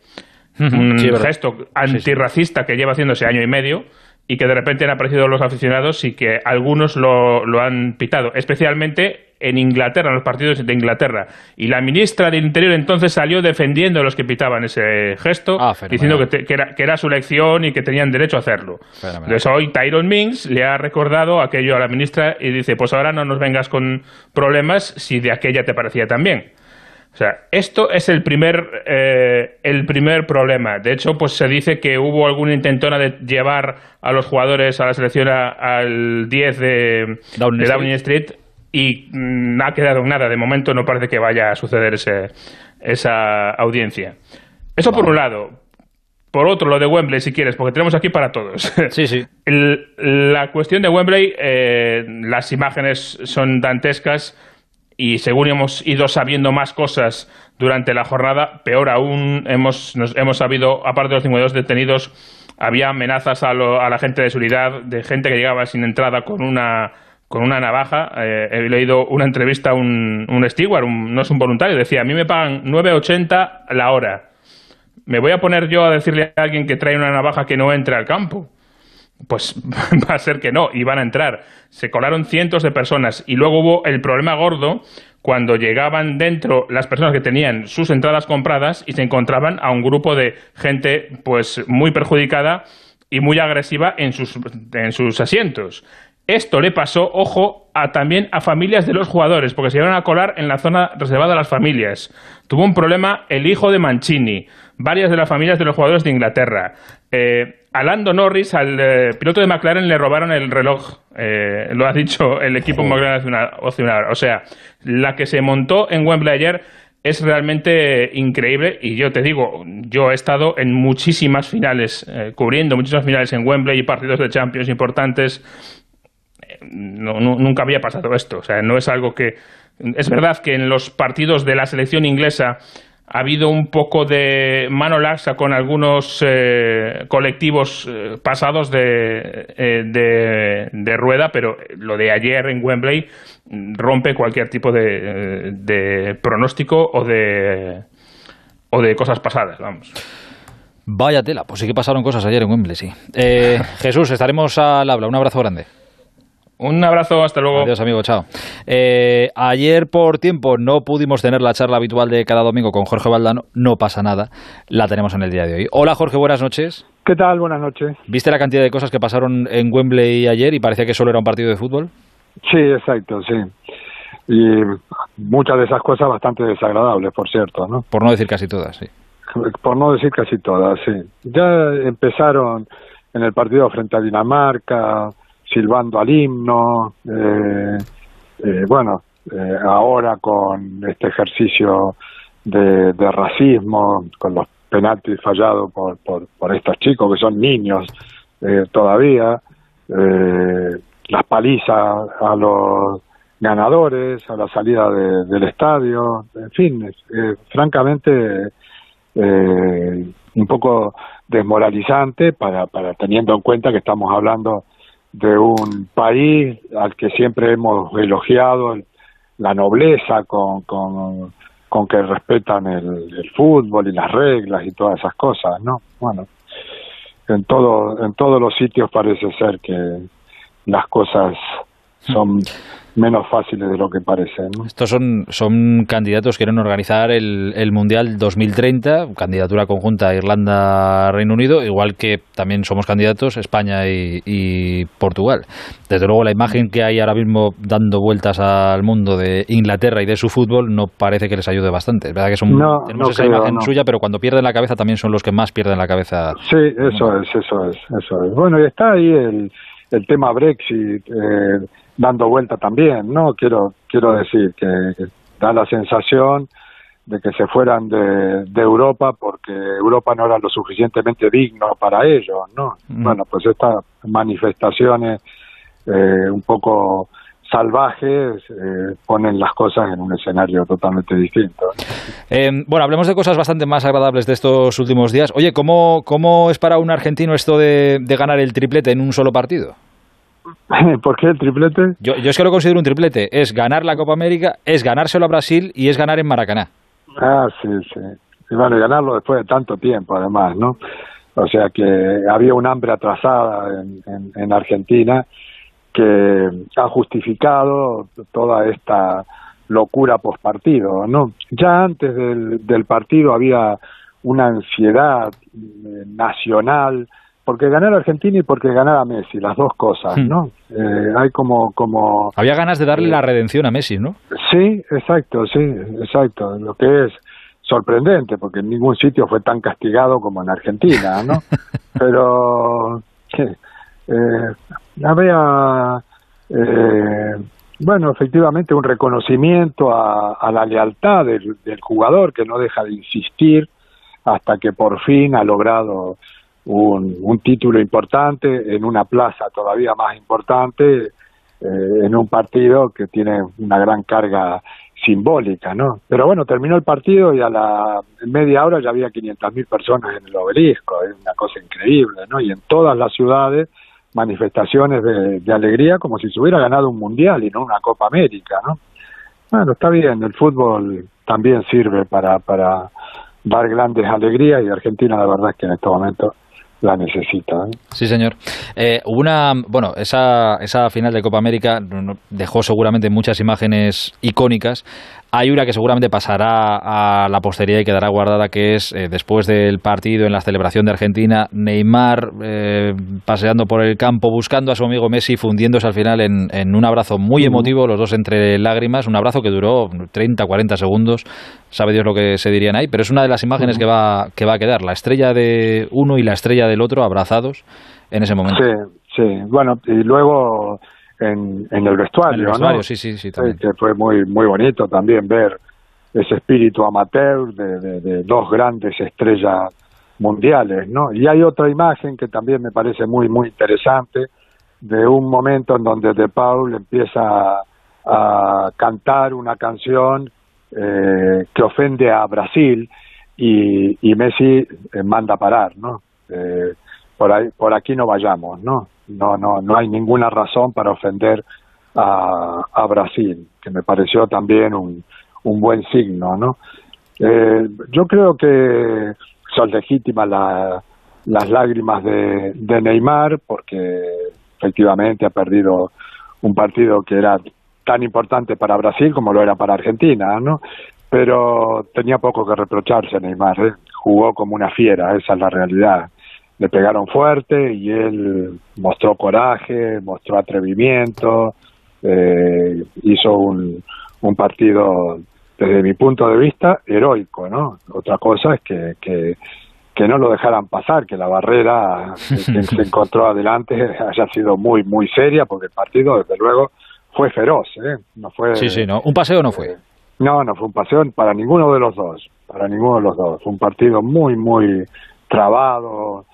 un gesto antirracista que lleva haciéndose año y medio y que de repente han aparecido los aficionados y que algunos lo, han pitado, especialmente en Inglaterra, en los partidos de Inglaterra. Y la ministra del Interior entonces salió defendiendo a los que pitaban ese gesto, ah, diciendo que, era, que, era, su elección y que tenían derecho a hacerlo. Entonces hoy Tyrone Mings le ha recordado aquello a la ministra y dice, pues ahora no nos vengas con problemas si de aquella te parecía también. O sea, esto es el primer, eh, el primer problema. De hecho, pues se dice que hubo alguna intentona de llevar a los jugadores a la selección al 10 de Downing, Street. y no mm, ha quedado nada. De momento no parece que vaya a suceder ese, esa audiencia. Eso por un lado. Por otro, lo de Wembley, si quieres, porque tenemos aquí para todos. (laughs) Sí, sí. la cuestión de Wembley, eh, las imágenes son dantescas y según hemos ido sabiendo más cosas durante la jornada, peor aún hemos, hemos sabido, aparte de los 52 detenidos, había amenazas a, la gente de seguridad, de gente que llegaba sin entrada con una, con una navaja. Eh, he leído una entrevista a un, un steward, no es un voluntario, decía, a mí me pagan 9,80 la hora. ¿Me voy a poner yo a decirle a alguien que trae una navaja que no entre al campo? Pues (laughs) va a ser que no, y van a entrar. Se colaron cientos de personas y luego hubo el problema gordo cuando llegaban dentro las personas que tenían sus entradas compradas y se encontraban a un grupo de gente pues muy perjudicada y muy agresiva en sus, en sus asientos. Esto le pasó, ojo, a, también a familias de los jugadores, porque se iban a colar en la zona reservada a las familias. Tuvo un problema el hijo de Mancini, varias de las familias de los jugadores de Inglaterra. Eh, a Lando Norris, al eh, piloto de McLaren, le robaron el reloj. Eh, lo ha dicho el equipo McLaren O sea, la que se montó en Wembley ayer es realmente increíble. Y yo te digo, yo he estado en muchísimas finales, eh, cubriendo muchísimas finales en Wembley y partidos de Champions importantes. nunca había pasado esto. O sea, no es algo que. Es verdad que en los partidos de la selección inglesa ha habido un poco de mano laxa con algunos eh, colectivos eh, pasados eh, de, de, rueda, pero lo de ayer en Wembley rompe cualquier tipo de, de pronóstico o de o de cosas pasadas, vamos. Vaya tela, pues sí que pasaron cosas ayer en Wembley, sí. Eh, (laughs) Jesús, estaremos al habla. Un abrazo grande. Un abrazo, hasta luego. Adiós, amigo, chao. Eh, ayer por tiempo no pudimos tener la charla habitual de cada domingo con Jorge Valdano. No pasa nada, la tenemos en el día de hoy. Hola, Jorge, buenas noches. ¿Qué tal? Buenas noches. ¿Viste la cantidad de cosas que pasaron en Wembley ayer y parecía que solo era un partido de fútbol? Sí, exacto, sí. Y muchas de esas cosas bastante desagradables, por cierto, ¿no? Por no decir casi todas, sí. Por no decir casi todas, sí. Ya empezaron en el partido frente a Dinamarca, silbando al himno, eh, eh, bueno, eh, ahora con este ejercicio de, racismo, con los penaltis fallados por, por, estos chicos que son niños todavía, las palizas a los ganadores, a la salida del estadio, en fin, francamente un poco desmoralizante para, para teniendo en cuenta que estamos hablando de un país al que siempre hemos elogiado la nobleza con, con, con que respetan el, fútbol y las reglas y todas esas cosas, ¿no? Bueno, en todo en todos los sitios parece ser que las cosas (laughs) son menos fáciles de lo que parecen. Estos son, son candidatos que quieren organizar el, el Mundial 2030, candidatura conjunta Irlanda-Reino Unido, igual que también somos candidatos España y, Portugal. Desde luego la imagen que hay ahora mismo dando vueltas al mundo de Inglaterra y de su fútbol no parece que les ayude bastante. Es verdad que son, tenemos esa imagen suya, pero cuando pierden la cabeza también son los que más pierden la cabeza. Sí, eso es, eso es, eso es. Bueno, y está ahí el, el tema Brexit. Eh, dando vuelta también, ¿no? Quiero, quiero decir que, da la sensación de que se fueran de, de, Europa porque Europa no era lo suficientemente digno para ellos, ¿no? Mm. Bueno, pues estas manifestaciones eh, un poco salvajes eh, ponen las cosas en un escenario totalmente distinto. Eh, bueno, hablemos de cosas bastante más agradables de estos últimos días. Oye, ¿cómo, cómo es para un argentino esto de, de ganar el triplete en un solo partido? (laughs) ¿Por qué el triplete? Yo, yo es que lo considero un triplete. Es ganar la Copa América, es ganárselo a Brasil y es ganar en Maracaná. Ah, sí, sí. Y bueno, y ganarlo después de tanto tiempo, además, ¿no? O sea que había un hambre atrasada en, en, Argentina que ha justificado toda esta locura post partido, ¿no? Ya antes del, del partido había una ansiedad eh, nacional porque ganar a Argentina y porque ganar a Messi, las dos cosas, hmm. ¿no? Eh, hay como, como... Había ganas de darle la redención a Messi, ¿no? Sí, exacto, sí, exacto. Lo que es sorprendente, porque en ningún sitio fue tan castigado como en Argentina, ¿no? (laughs) Pero, eh, había, eh, bueno, efectivamente un reconocimiento a, a la lealtad del, del jugador que no deja de insistir hasta que por fin ha logrado un, un título importante en una plaza todavía más importante, eh, en un partido que tiene una gran carga simbólica, ¿no? Pero bueno, terminó el partido y a la media hora ya había 500.000 personas en el obelisco, es una cosa increíble, ¿no? Y en todas las ciudades manifestaciones de, de alegría como si se hubiera ganado un mundial y no una Copa América, ¿no? Bueno, está bien, el fútbol también sirve para, para dar grandes alegrías y Argentina la verdad es que en este momento la necesita. ¿eh? Sí, señor. Eh, una, bueno, esa, esa final de Copa América dejó seguramente muchas imágenes icónicas. Hay una que seguramente pasará a la posteridad y quedará guardada, que es eh, después del partido en la celebración de Argentina, Neymar eh, paseando por el campo, buscando a su amigo Messi, fundiéndose al final en, un abrazo muy emotivo, los dos entre lágrimas, un abrazo que duró 30, 40 segundos, sabe Dios lo que se dirían ahí, pero es una de las imágenes que, va, que va a quedar, la estrella de uno y la estrella del otro abrazados en ese momento. Sí, sí, bueno, y luego en, en el vestuario, ¿no? Sí, sí, sí, también. que fue muy, muy bonito también ver ese espíritu amateur de, de, dos grandes estrellas mundiales, ¿no? Y hay otra imagen que también me parece muy, muy interesante, de un momento en donde De Paul empieza a, cantar una canción eh, que ofende a Brasil y, y Messi eh, manda parar, ¿no? Eh, por ahí, por aquí no vayamos, ¿no? No, no, no hay ninguna razón para ofender a, Brasil, que me pareció también un, buen signo, ¿no? Eh, yo creo que son legítimas las lágrimas de, de Neymar porque efectivamente ha perdido un partido que era tan importante para Brasil como lo era para Argentina, ¿no? Pero tenía poco que reprocharse Neymar, ¿eh? jugó como una fiera, esa es la realidad. Le pegaron fuerte y él mostró coraje, mostró atrevimiento, eh, hizo un, un partido desde mi punto de vista heroico, ¿no? Otra cosa es que, que, que no lo dejaran pasar, que la barrera que (laughs) se encontró adelante (laughs) haya sido muy, muy seria, porque el partido, desde luego, fue feroz, ¿eh? No fue... Sí, sí, ¿no? ¿Un paseo no fue? No, no fue un paseo para ninguno de los dos, para ninguno de los dos. Fue un partido muy, muy trabado,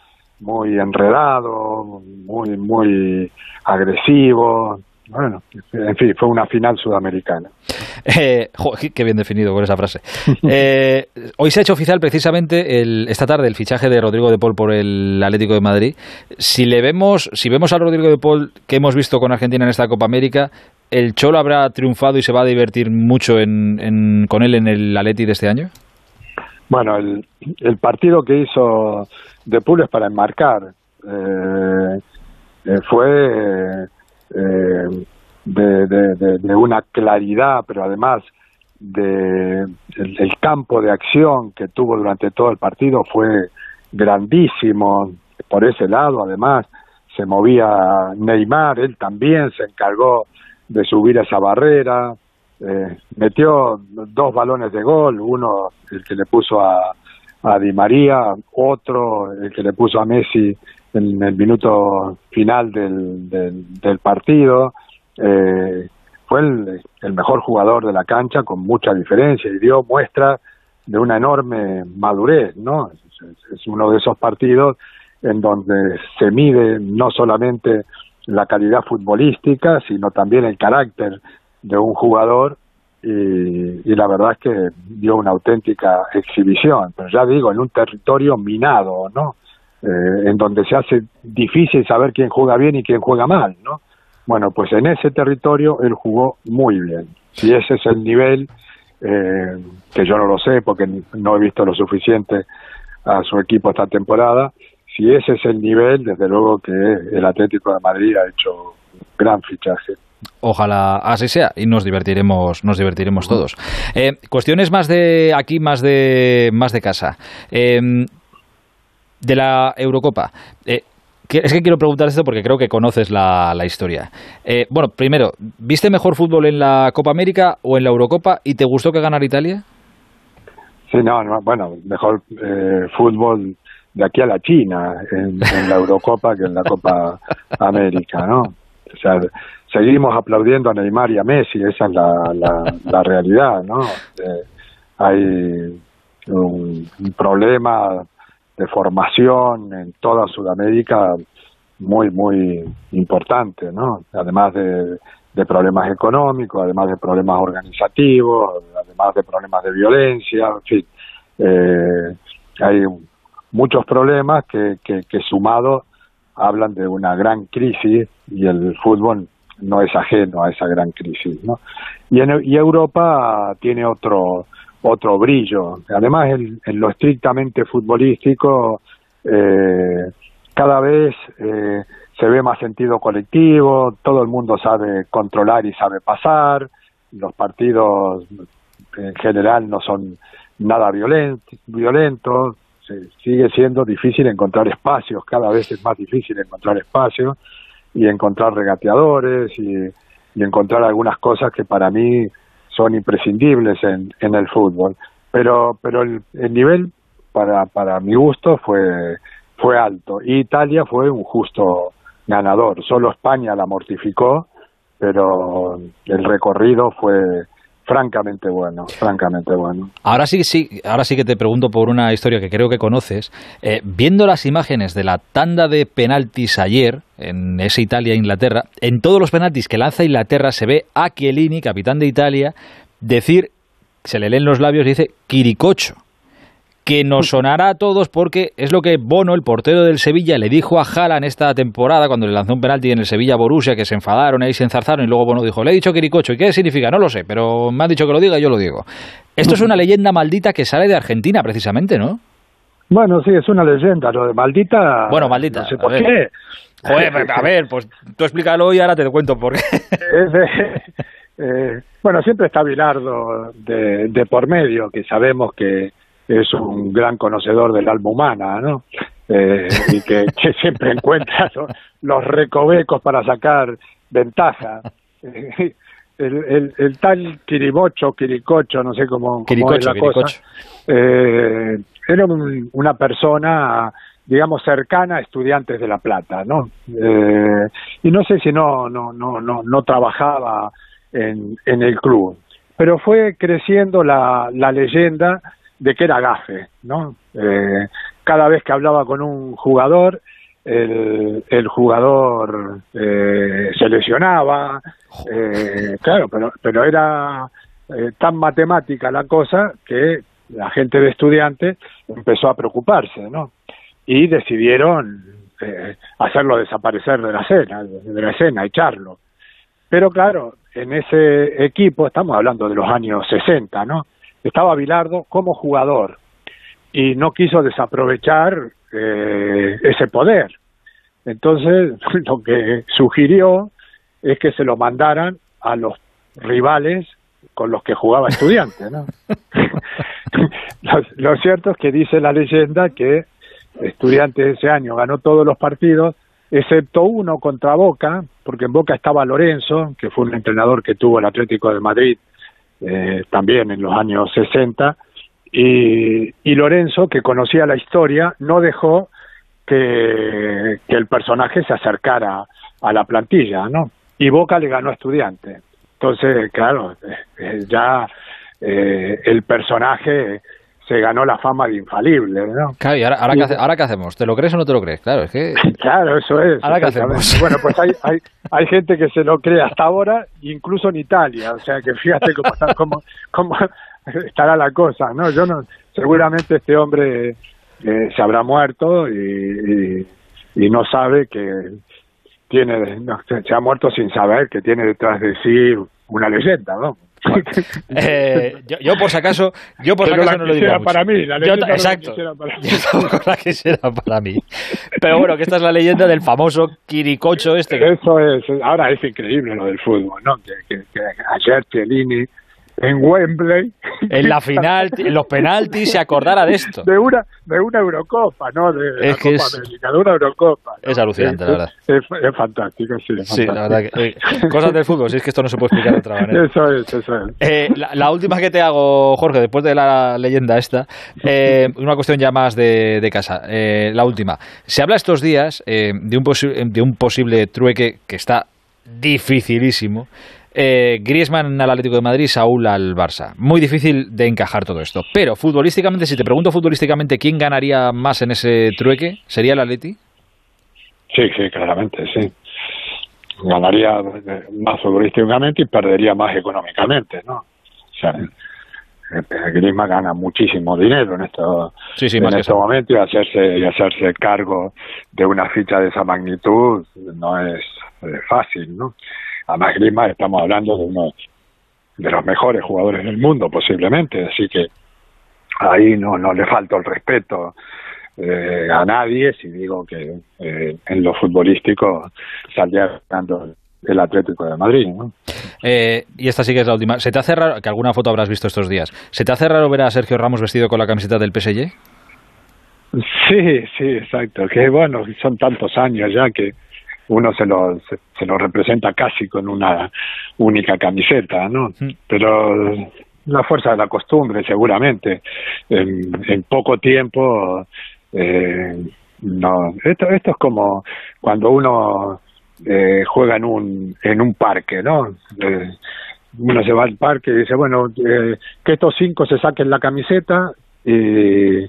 muy enredado, muy, muy agresivo, bueno, en fin, fue una final sudamericana. (laughs) Eh, qué bien definido con esa frase. (laughs) Eh, hoy se ha hecho oficial precisamente el, esta tarde el fichaje de Rodrigo de Paul por el Atlético de Madrid. Si le vemos, si vemos a Rodrigo de Paul que hemos visto con Argentina en esta Copa América, el Cholo habrá triunfado y se va a divertir mucho en, con él en el Atleti de este año. Bueno, el, el partido que hizo de Paul es para enmarcar. Eh, eh fue eh, de, una claridad, pero además de el, campo de acción que tuvo durante todo el partido fue grandísimo por ese lado además se movía Neymar él también se encargó de subir esa barrera eh, metió dos balones de gol uno el que le puso a, Di María otro el que le puso a Messi en el minuto final del, del, partido. Eh, fue el, mejor jugador de la cancha con mucha diferencia y dio muestra de una enorme madurez, ¿no? Es, uno de esos partidos en donde se mide no solamente la calidad futbolística, sino también el carácter de un jugador y, y, la verdad es que dio una auténtica exhibición, pero ya digo, en un territorio minado, ¿no? Eh, en donde se hace difícil saber quién juega bien y quién juega mal, ¿no? Bueno, pues en ese territorio él jugó muy bien. Si ese es el nivel, eh, que yo no lo sé porque no he visto lo suficiente a su equipo esta temporada, si ese es el nivel, desde luego que el Atlético de Madrid ha hecho un gran fichaje. Ojalá así sea y nos divertiremos, nos divertiremos todos. Eh, cuestiones más de aquí, más de más de casa. Eh, de la Eurocopa. Eh, es que quiero preguntar esto porque creo que conoces la, historia. Eh, bueno, primero, ¿viste mejor fútbol en la Copa América o en la Eurocopa y te gustó que ganara Italia? Sí, no, bueno, mejor eh, fútbol de aquí a la China en, la Eurocopa que en la Copa América, ¿no? O sea, seguimos aplaudiendo a Neymar y a Messi, esa es la, la, realidad, ¿no? hay un problema de formación en toda Sudamérica muy, muy importante, ¿no? Además de, problemas económicos, además de problemas organizativos, además de problemas de violencia, en fin, eh, hay muchos problemas que, que, que sumados hablan de una gran crisis y el fútbol no es ajeno a esa gran crisis, ¿no? Y, en, y Europa tiene otro otro brillo. Además, en, lo estrictamente futbolístico, eh, cada vez eh, se ve más sentido colectivo, todo el mundo sabe controlar y sabe pasar, los partidos en general no son nada violentos, sigue siendo difícil encontrar espacios, cada vez es más difícil encontrar espacios y encontrar regateadores y, encontrar algunas cosas que para mí son imprescindibles en, en el fútbol. Pero, pero el, nivel, para, para mi gusto, fue, fue alto. Y Italia fue un justo ganador. Solo España la mortificó, pero el recorrido fue, francamente bueno, francamente bueno. Ahora sí, sí, ahora sí que te pregunto por una historia que creo que conoces. Eh, viendo las imágenes de la tanda de penaltis ayer en esa Italia-Inglaterra, en todos los penaltis que lanza Inglaterra se ve a Chiellini, capitán de Italia, decir, se le leen los labios y dice Quiricocho. Que nos sonará a todos porque es lo que Bono, el portero del Sevilla, le dijo a Haaland esta temporada cuando le lanzó un penalti en el Sevilla Borussia, que se enfadaron y se enzarzaron y luego Bono dijo, le he dicho Quiricocho, ¿y qué significa? No lo sé, pero me han dicho que lo diga y yo lo digo. Esto es una leyenda maldita que sale de Argentina precisamente, ¿no? Bueno, sí, es una leyenda, lo de maldita... Bueno, maldita. No sé por a ver. qué. Joder, (laughs) a ver, pues tú explícalo y ahora te cuento por qué. Es de- eh, bueno, siempre está Bilardo de, de por medio, que sabemos que es un gran conocedor del alma humana, ¿no? Eh, y que, (laughs) que siempre encuentra lo- los recovecos para sacar ventaja. Eh, El, el, el tal Quiribocho, Quiricocho, no sé cómo, cómo es Quiricocho, la cosa, eh, era un- una persona digamos cercana a estudiantes de la plata no Eh, y no sé si no no no no no trabajaba en, en el club pero fue creciendo la, la leyenda de que era gafe no Eh, cada vez que hablaba con un jugador el, el jugador eh, se lesionaba eh, claro pero pero era eh, tan matemática la cosa que la gente de estudiantes empezó a preocuparse, ¿no? Y decidieron eh, hacerlo desaparecer de la escena, de la escena, echarlo. Pero claro, en ese equipo, estamos hablando de los años 60, ¿no? Estaba Bilardo como jugador y no quiso desaprovechar eh, ese poder. Entonces, (laughs) lo que sugirió es que se lo mandaran a los rivales con los que jugaba estudiante, ¿no? (laughs) lo, lo cierto es que dice la leyenda que estudiante ese año ganó todos los partidos, excepto uno contra Boca, porque en Boca estaba Lorenzo, que fue un entrenador que tuvo el Atlético de Madrid eh, también en los años 60, y, y Lorenzo, que conocía la historia, no dejó que, que el personaje se acercara a la plantilla, ¿no? Y Boca le ganó a Estudiante. Entonces, claro, eh, eh, ya eh, el personaje se ganó la fama de infalible, ¿no? Claro, y ahora, ahora, ¿qué, hace- ahora qué hacemos? ¿Te lo crees o no te lo crees? Claro, es que... (laughs) Claro, eso es. Ahora, ¿qué hacemos? Bueno, pues hay, hay, (laughs) hay gente que se lo cree hasta ahora, incluso en Italia. O sea, que fíjate cómo, está- cómo, cómo estará la cosa, ¿no? Yo no, seguramente este hombre eh, se habrá muerto y, y, y no sabe que tiene, no, se se ha muerto sin saber que tiene detrás de sí una leyenda, ¿no? (laughs) Eh, yo, yo, por si acaso, yo por si acaso no lo digo mucho. para mí, la Yo no exacto. para mí. Yo tampoco la quisiera para mí. Pero bueno, que esta es la leyenda del famoso Quiricocho este. Eso es, ahora es increíble lo del fútbol, ¿no? Que, que- que ayer Chiellini en Wembley En la final, en los penaltis, se acordara de esto. de una de una Eurocopa, ¿no? De la Es que Copa es- América, de una Eurocopa. ¿no? Es alucinante, la verdad. Es, es fantástico, sí. es Sí, la fantástico. verdad que... eh, cosas del fútbol, si es que esto no se puede explicar de otra manera. (laughs) Eso es, eso es. Eh, la, la última que te hago, Jorge, después de la leyenda esta, eh, una cuestión ya más de, de casa. Eh, la última. Se habla estos días eh, de, un de un posible trueque que está dificilísimo. Eh, Griezmann al Atlético de Madrid, Saúl al Barça. Muy difícil de encajar todo esto. Pero futbolísticamente, si te pregunto futbolísticamente quién ganaría más en ese trueque, ¿sería el Atleti? Sí, sí, claramente, sí. Ganaría más futbolísticamente y perdería más económicamente, ¿no? O sea, eh, Griezmann gana muchísimo dinero en esto Sí, sí, en este eso. momento y hacerse y hacerse cargo de una ficha de esa magnitud no es eh, fácil, ¿no? Además Griezmann estamos hablando de uno de los mejores jugadores del mundo posiblemente, así que ahí no no le falta el respeto eh, a nadie si digo que eh, en lo futbolístico saldría ganando el Atlético de Madrid, ¿no? Eh, y esta sí que es la última. ¿Se te hace raro, que alguna foto habrás visto estos días, ¿se te hace raro ver a Sergio Ramos vestido con la camiseta del PSG? Sí, sí, exacto. Que bueno, son tantos años ya que uno se lo, se, se lo representa casi con una única camiseta, ¿no? Pero la fuerza de la costumbre, seguramente. En, en poco tiempo, eh, no. Esto, esto es como cuando uno eh, juega en un, en un parque, ¿no? Eh, uno se va al parque y dice, bueno, eh, que estos cinco se saquen la camiseta y,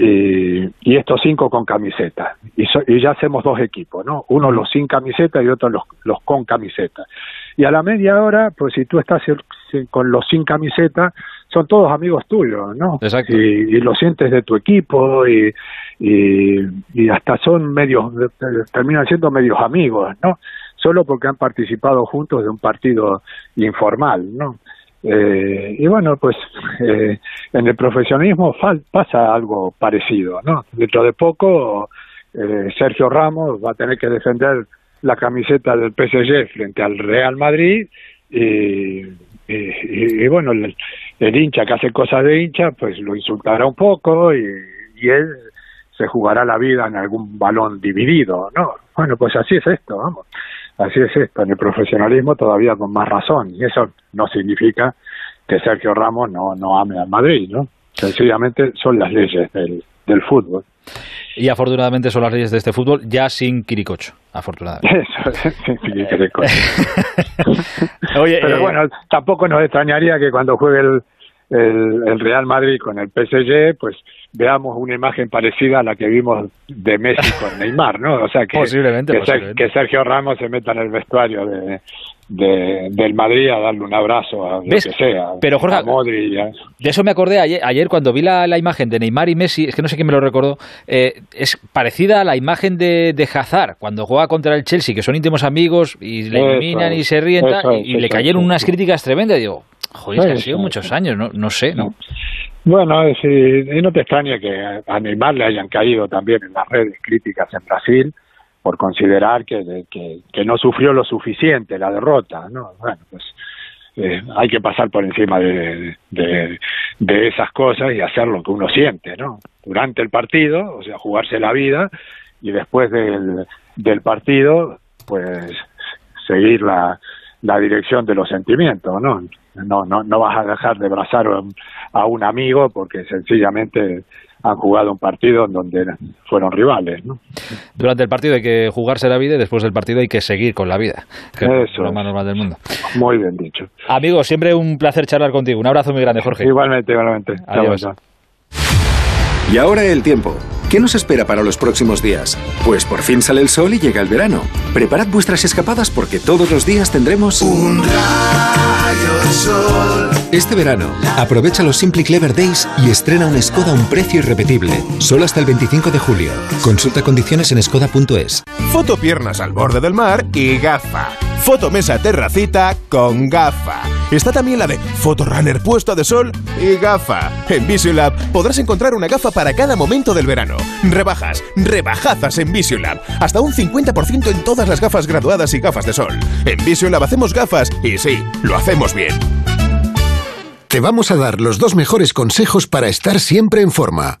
y, y estos cinco con camiseta. Y, so- y ya hacemos dos equipos, ¿no? Uno los sin camiseta y otro los, los con camiseta. Y a la media hora, pues si tú estás con los sin camiseta, son todos amigos tuyos, ¿no? Exacto. Y, y lo sientes de tu equipo y, y, y hasta son medios, terminan siendo medios amigos, ¿no? Solo porque han participado juntos de un partido informal, ¿no? Eh, y bueno, pues eh, en el profesionismo pasa algo parecido, ¿no? Dentro de poco eh, Sergio Ramos va a tener que defender la camiseta del PSG frente al Real Madrid y, bueno, el, el hincha que hace cosas de hincha, pues lo insultará un poco y, y él se jugará la vida en algún balón dividido, ¿no? Bueno, pues así es esto, vamos. Así es esto, en el profesionalismo todavía con más razón, y eso no significa que Sergio Ramos no, no ame al Madrid, ¿no? Sencillamente son las leyes del, del fútbol. Y afortunadamente son las leyes de este fútbol, ya sin Quiricocho, afortunadamente. Eso, (laughs) cueste. (laughs) Oye, Pero eh, bueno, tampoco nos extrañaría que cuando juegue el, el, el Real Madrid con el PSG, pues veamos una imagen parecida a la que vimos de Messi con Neymar, ¿no? O sea, que, Posiblemente, que, Ser- posiblemente. que Sergio Ramos se meta en el vestuario de, de- del Madrid a darle un abrazo a lo que sea. Pero, Jorge, a Modri y a- De eso me acordé ayer, ayer cuando vi la, la imagen de Neymar y Messi, es que no sé quién me lo recordó, eh, es parecida a la imagen de, de Hazard, cuando juega contra el Chelsea, que son íntimos amigos y le eliminan y se es, y, y le cayeron unas críticas tremendas. Y digo, joder, es que han sido muchos años, no, no sé, ¿no? Bueno, eh, y no te extraña que a Neymar le hayan caído también en las redes críticas en Brasil por considerar que, que, que no sufrió lo suficiente la derrota, ¿no? Bueno, pues eh, hay que pasar por encima de, de, de esas cosas y hacer lo que uno siente, ¿no? Durante el partido, o sea, jugarse la vida y después del, del partido, pues seguir la, la dirección de los sentimientos, ¿no? No, no, no vas a dejar de abrazar a un, amigo porque sencillamente han jugado un partido en donde fueron rivales, ¿no? Durante el partido hay que jugarse la vida y después del partido hay que seguir con la vida. Que es Eso lo es. más normal del mundo. Muy bien dicho. Amigo, siempre un placer charlar contigo. Un abrazo muy grande, Jorge. Igualmente, igualmente. Adiós. chao. Y ahora el tiempo. ¿Qué nos espera para los próximos días? Pues por fin sale el sol y llega el verano. Preparad vuestras escapadas porque todos los días tendremos un Este verano, aprovecha los Simply Clever Days y estrena un Skoda a un precio irrepetible. Solo hasta el 25 de julio. Consulta condiciones en skoda.es. Foto piernas al borde del mar y gafa. Foto mesa terracita con gafa. Está también la de Foto runner puesta de sol y gafa. En Visiolab podrás encontrar una gafa para cada momento del verano. Rebajas, rebajazas en Visiolab. Hasta un 50% en todas las gafas graduadas y gafas de sol. En Visiolab hacemos gafas y sí, lo hacemos bien. Te vamos a dar los dos mejores consejos para estar siempre en forma.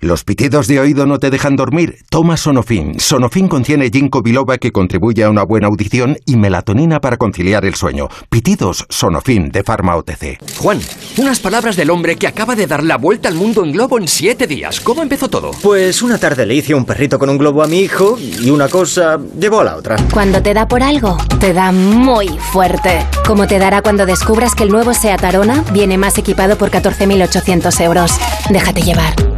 ¿Los pitidos de oído no te dejan dormir? Toma Sonofin. Sonofin contiene ginkgo biloba que contribuye a una buena audición y melatonina para conciliar el sueño. Pitidos Sonofin de Pharma OTC. Juan, unas palabras del hombre que acaba de dar la vuelta al mundo en globo en siete días. ¿Cómo empezó todo? Pues una tarde le hice un perrito con un globo a mi hijo y una cosa llevó a la otra. Cuando te da por algo, te da muy fuerte. Como te dará cuando descubras que el nuevo SEAT Arona viene más equipado por 14.800 euros. Déjate llevar.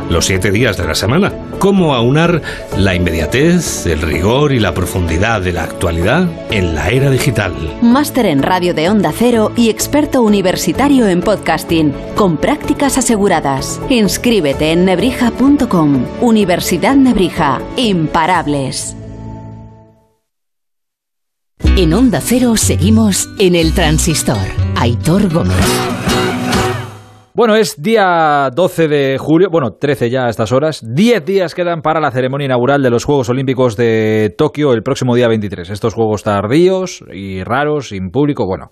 Los siete días de la semana. ¿Cómo aunar la inmediatez, el rigor y la profundidad de la actualidad en la era digital? Máster en radio de Onda Cero y experto universitario en podcasting, con prácticas aseguradas. Inscríbete en nebrija.com. Universidad Nebrija. Imparables. En Onda Cero seguimos en el transistor. Aitor Gómez. Bueno, es día 12 de julio, bueno, 13 ya a estas horas. 10 días quedan para la ceremonia inaugural de los Juegos Olímpicos de Tokio el próximo día 23. Estos juegos tardíos y raros, sin público, bueno.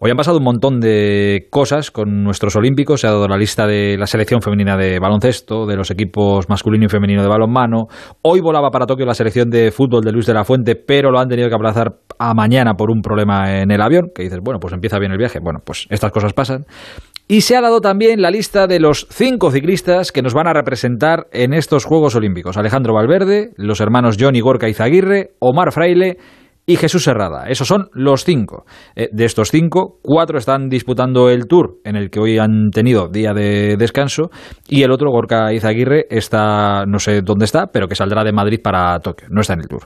Hoy han pasado un montón de cosas con nuestros olímpicos. Se ha dado la lista de la selección femenina de baloncesto, de los equipos masculino y femenino de balonmano. Hoy volaba para Tokio la selección de fútbol de Luis de la Fuente, pero lo han tenido que aplazar a mañana por un problema en el avión. Que dices, bueno, pues empieza bien el viaje. Bueno, pues estas cosas pasan. Y se ha dado también la lista de los cinco ciclistas que nos van a representar en estos Juegos Olímpicos. Alejandro Valverde, los hermanos Johnny Gorka Izaguirre, Omar Fraile y Jesús Serrada. Esos son los cinco. Eh, de estos cinco, cuatro están disputando el Tour, en el que hoy han tenido día de descanso, y el otro, Gorka Izaguirre, está, no sé dónde está, pero que saldrá de Madrid para Tokio, no está en el Tour.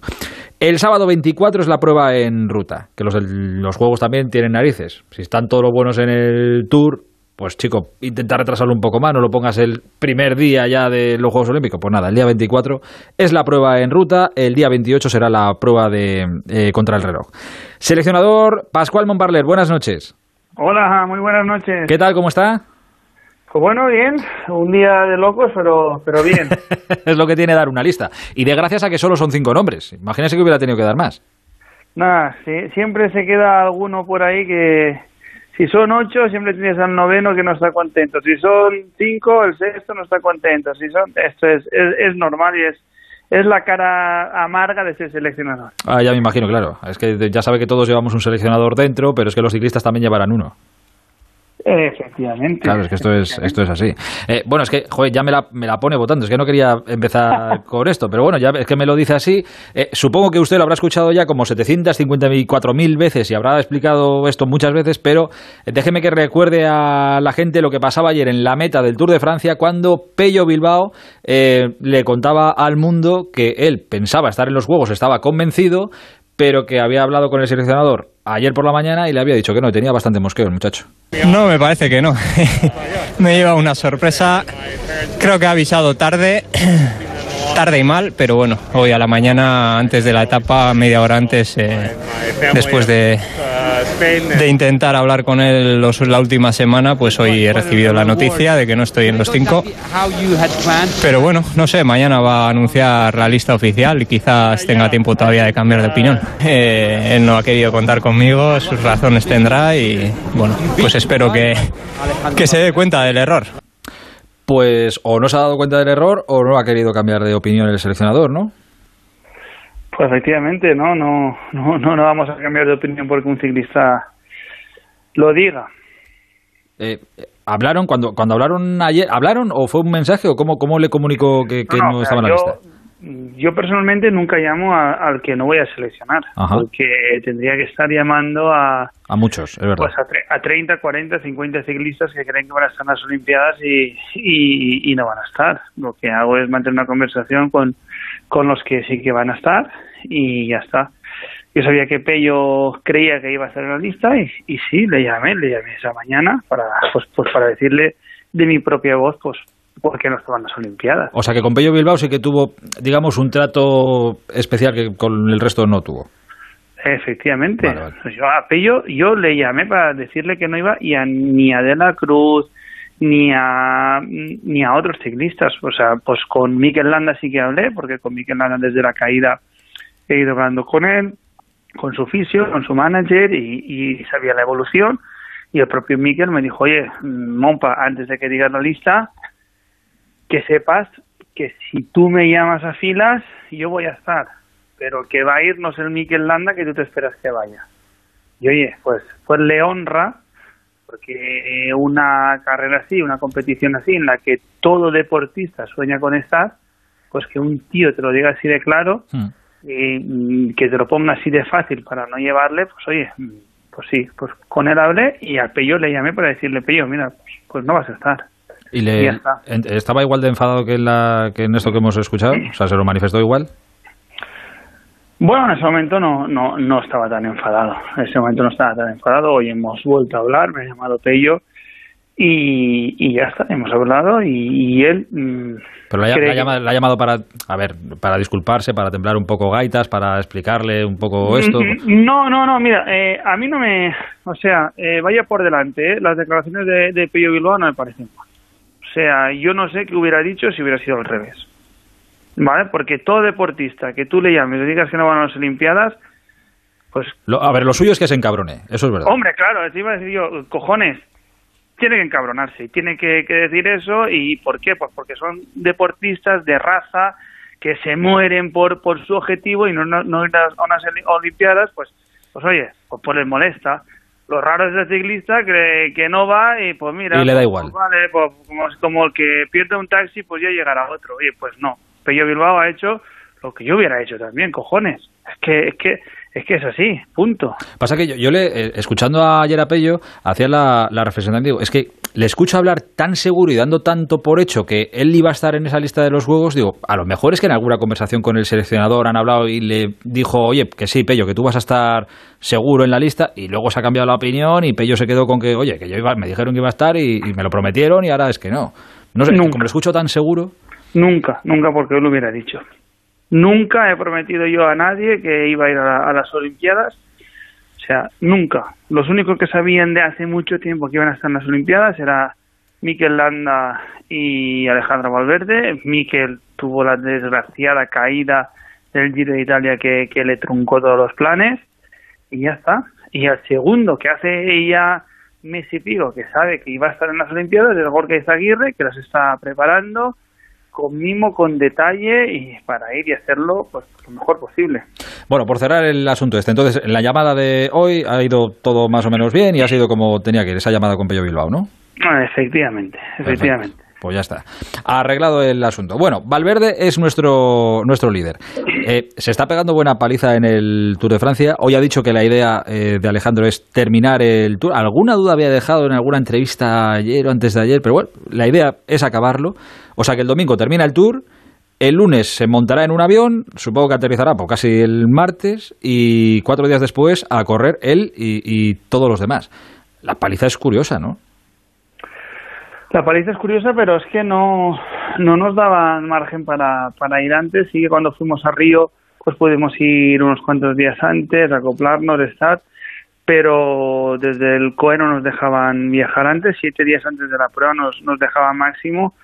El sábado 24 es la prueba en ruta, que los, los Juegos también tienen narices. Si están todos los buenos en el Tour, pues chico, intenta retrasarlo un poco más, no lo pongas el primer día ya de los Juegos Olímpicos. Pues nada, el día 24 es la prueba en ruta, el día 28 será la prueba de eh, contra el reloj. Seleccionador Pascual Monbarler, buenas noches. Hola, muy buenas noches. ¿Qué tal, cómo está? Pues bueno, bien, un día de locos, pero, pero bien. (laughs) es lo que tiene dar una lista. Y de gracias a que solo son cinco nombres. Imagínese que hubiera tenido que dar más. Nada, sí, siempre se queda alguno por ahí que, si son ocho, siempre tienes al noveno que no está contento. Si son cinco, el sexto no está contento. Si son, esto es, es, normal y es, es la cara amarga de ser seleccionador. Ah, ya me imagino, claro. Es que ya sabe que todos llevamos un seleccionador dentro, pero es que los ciclistas también llevarán uno. Efectivamente. Claro, es que esto es, esto es así. Eh, bueno, es que, joder, ya me la, me la, pone votando. Es que no quería empezar (laughs) con esto, pero bueno, ya es que me lo dice así. Eh, supongo que usted lo habrá escuchado ya como 754.000 veces y habrá explicado esto muchas veces, pero eh, déjeme que recuerde a la gente lo que pasaba ayer en la meta del Tour de Francia cuando Pello Bilbao le contaba al mundo que él pensaba estar en los Juegos, estaba convencido, pero que había hablado con el seleccionador ayer por la mañana y le había dicho que no, tenía bastante mosqueo el muchacho. No, me parece que no. (laughs) me lleva una sorpresa. Creo que ha avisado tarde, (clears throat) tarde y mal, pero bueno, hoy a la mañana, antes de la etapa, media hora antes, eh, después de, de intentar hablar con él la última semana, pues hoy he recibido la noticia de que no estoy en los cinco. Pero bueno, no sé, mañana va a anunciar la lista oficial y quizás tenga tiempo todavía de cambiar de opinión. Eh, él no ha querido contar conmigo, sus razones tendrá y bueno, pues espero que, que se dé cuenta del error. Pues o no se ha dado cuenta del error o no ha querido cambiar de opinión el seleccionador, ¿no? Pues efectivamente, no, no, no, no, vamos a cambiar de opinión porque un ciclista lo diga. Eh, ¿Hablaron cuando cuando hablaron ayer? ¿Hablaron o fue un mensaje o cómo, cómo le comunicó que, no, estaba en la lista? Yo personalmente nunca llamo al que no voy a seleccionar, porque tendría que estar llamando a... A muchos, es verdad. Pues a, 30, 40, 50 ciclistas que creen que van a estar en las Olimpiadas y, y, y no van a estar. Lo que hago es mantener una conversación con, con los que sí que van a estar y ya está. Yo sabía que Pello creía que iba a estar en la lista y, y sí, le llamé, le llamé esa mañana para, pues, pues para decirle de mi propia voz, pues, por qué no estaban las Olimpiadas. O sea que con Pello Bilbao sí que tuvo, digamos, un trato especial que con el resto no tuvo. Efectivamente. Yo a Pello yo le llamé para decirle que no iba y a, ni a De la Cruz, ni a, ni a otros ciclistas. O sea, pues con Mikel Landa sí que hablé, porque con Mikel Landa desde la caída he ido hablando con él, con su fisio, con su manager y, sabía la evolución. Y el propio Mikel me dijo, oye, Mompa, antes de que digas la lista, que sepas que si tú me llamas a filas, yo voy a estar. Pero que va a ir no es el Mikel Landa que tú te esperas que vaya. Y oye, pues, pues le honra porque una carrera así, una competición así, en la que todo deportista sueña con estar, pues que un tío te lo diga así de claro, hmm. y que te lo ponga así de fácil para no llevarle, pues oye, pues sí, pues con él hablé y al Pello le llamé para decirle, Pello, mira, pues no vas a estar. ¿Y le, estaba igual de enfadado que en, la, que en esto que hemos escuchado? O sea, ¿se lo manifestó igual? Bueno, en ese momento no, no, no estaba tan enfadado. En ese momento no estaba tan enfadado. Hoy hemos vuelto a hablar, me ha llamado Pello y, y ya está, hemos hablado y, él... Mm, Pero le ha, llamado, para, a ver, para disculparse, para temblar un poco gaitas, para explicarle un poco esto. No, no, no, mira, eh, a mí no me... O sea, eh, vaya por delante, eh, las declaraciones de, de Pello Bilbao no me parecen mal. O sea, yo no sé qué hubiera dicho si hubiera sido al revés. ¿Vale? Porque todo deportista que tú le llames y digas que no van a las Olimpiadas, pues... a ver, lo suyo es que se encabrone, eso es verdad. Hombre, claro, te iba a decir yo, cojones, tiene que encabronarse, tiene que, decir eso, ¿y por qué? Pues porque son deportistas de raza que se mueren por, por su objetivo y no, no, no ir a unas olimpiadas, pues, pues oye, pues, pues les molesta. Lo raro es el ciclista que, que no va y pues mira, y le da pues, igual. vale, pues como, como el que pierde un taxi, pues ya llegará otro. Oye, pues no, Pello Bilbao ha hecho lo que yo hubiera hecho también, cojones. Es que, es que es que es así, punto. Pasa que yo, le, eh, escuchando ayer a Pello, hacía la, la reflexión, digo, es que le escucho hablar tan seguro y dando tanto por hecho que él iba a estar en esa lista de los juegos, digo, a lo mejor es que en alguna conversación con el seleccionador han hablado y le dijo, oye, que sí, Pello, que tú vas a estar seguro en la lista, y luego se ha cambiado la opinión y Pello se quedó con que, oye, que yo iba, me dijeron que iba a estar y, me lo prometieron y ahora es que no. No sé, como lo escucho tan seguro. Nunca, nunca porque él lo hubiera dicho. Nunca he prometido yo a nadie que iba a ir a, las Olimpiadas. O sea, nunca. Los únicos que sabían de hace mucho tiempo que iban a estar en las Olimpiadas era Miquel Landa y Alejandro Valverde. Miquel tuvo la desgraciada caída del Giro de Italia que, le truncó todos los planes y ya está. Y el segundo que hace ya mes y pico que sabe que iba a estar en las Olimpiadas es Gorka Izaguirre que las está preparando con mimo, con detalle y para ir y hacerlo pues lo mejor posible. Bueno, por cerrar el asunto este, entonces en la llamada de hoy ha ido todo más o menos bien y ha sido como tenía que ir esa llamada con Pello Bilbao, ¿no? Ah, efectivamente, efectivamente. Pues ya está. Arreglado el asunto. Bueno, Valverde es nuestro, nuestro líder. Eh, se está pegando buena paliza en el Tour de Francia. Hoy ha dicho que la idea eh, de Alejandro es terminar el Tour. Alguna duda había dejado en alguna entrevista ayer o antes de ayer, pero bueno, la idea es acabarlo. O sea que el domingo termina el Tour. El lunes se montará en un avión, supongo que aterrizará por casi el martes, y cuatro días después a correr él y todos los demás. La paliza es curiosa, ¿no? La paliza es curiosa, pero es que no, no nos daban margen para, para ir antes. Sí que cuando fuimos a Río, pues pudimos ir unos cuantos días antes, acoplarnos, estar, pero desde el COE no nos dejaban viajar antes, siete días antes de la prueba nos, nos dejaban máximo,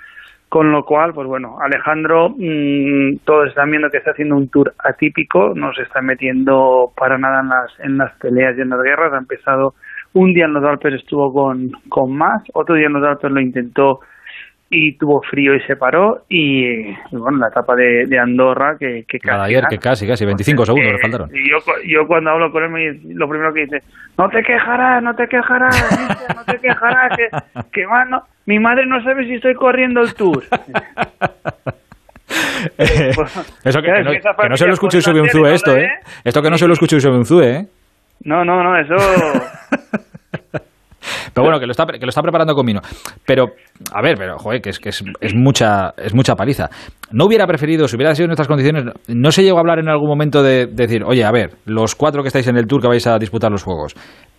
con lo cual, pues bueno, Alejandro, mmm, todos están viendo que está haciendo un tour atípico, no se está metiendo para nada en las, en las peleas y en las guerras, ha empezado un día en los Alpes estuvo con, con más, otro día en los Alpes lo intentó y tuvo frío y se paró y, bueno la etapa de, de Andorra que, que casi ayer que casi casi 25 segundos le faltaron. y yo, yo cuando hablo con él me, lo primero que dice no te quejarás no te quejarás no te quejarás que, que mi madre no sabe si estoy corriendo el tour (laughs) eso que, no, que no se lo escuche sobre un Zue esto, ¿eh? Esto que no se lo escuche sobre un Zue, ¿eh? No, no, no, eso... (laughs) Pero bueno, que lo está, que lo está preparando con vino. Pero, a ver, pero, joder, que es, que es, es, mucha, es mucha paliza. No hubiera preferido, si hubiera sido en nuestras condiciones, no se llegó a hablar en algún momento de, decir, oye, a ver, los cuatro que estáis en el tour que vais a disputar los juegos,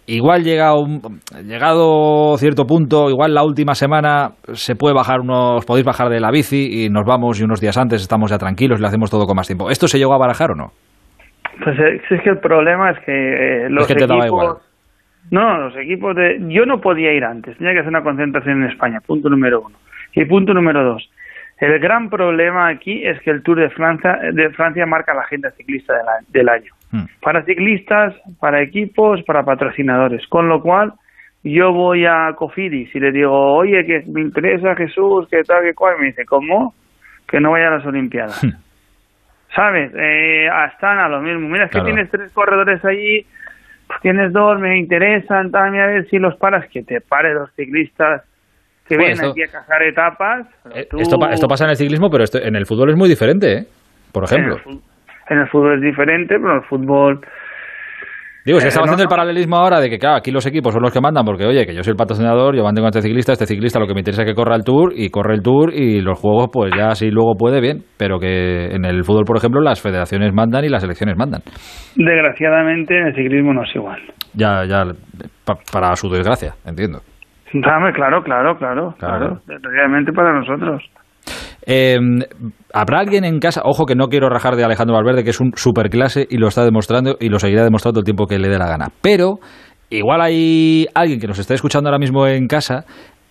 igual llega un, llegado cierto punto, igual la última semana se puede bajar unos, podéis bajar de la bici y nos vamos y unos días antes estamos ya tranquilos y lo hacemos todo con más tiempo. ¿Esto se llegó a barajar o no? Pues eh, es que el problema es que eh, los equipos... No, los equipos de... Yo no podía ir antes, tenía que hacer una concentración en España, punto número uno. Y punto número dos, el gran problema aquí es que el Tour de Francia, de Francia marca la agenda ciclista del, año. Hmm. Para ciclistas, para equipos, para patrocinadores. Con lo cual, yo voy a Cofidis y le digo, oye, que me interesa Jesús, que tal, que cual. me dice, ¿cómo? Que no vaya a las Olimpiadas. Hmm. (laughs) ¿sabes? Eh, están a lo mismo. Mira, es que tienes tres corredores allí, pues tienes dos, me interesan, también a ver si los paras, que te pare los ciclistas que vienen aquí a cazar etapas. Eh, esto, esto, pasa en el ciclismo, pero esto, en el fútbol es muy diferente, ¿eh? Por ejemplo. en el fútbol es diferente, pero en el fútbol Digo, se está haciendo el paralelismo ahora de que, claro, aquí los equipos son los que mandan, porque, oye, que yo soy el patrocinador, yo mantengo a este ciclista, este ciclista lo que me interesa es que corra el Tour, y corre el Tour, y los juegos, pues ya si luego puede, bien, pero que en el fútbol, por ejemplo, las federaciones mandan y las selecciones mandan. Desgraciadamente, en el ciclismo no es igual. Ya, ya, para su desgracia, entiendo. Claro, claro, claro, claro, realmente para nosotros. Eh, ¿Habrá alguien en casa? Ojo que no quiero rajar de Alejandro Valverde, que es un superclase y lo está demostrando y lo seguirá demostrando el tiempo que le dé la gana. Pero igual hay alguien que nos esté escuchando ahora mismo en casa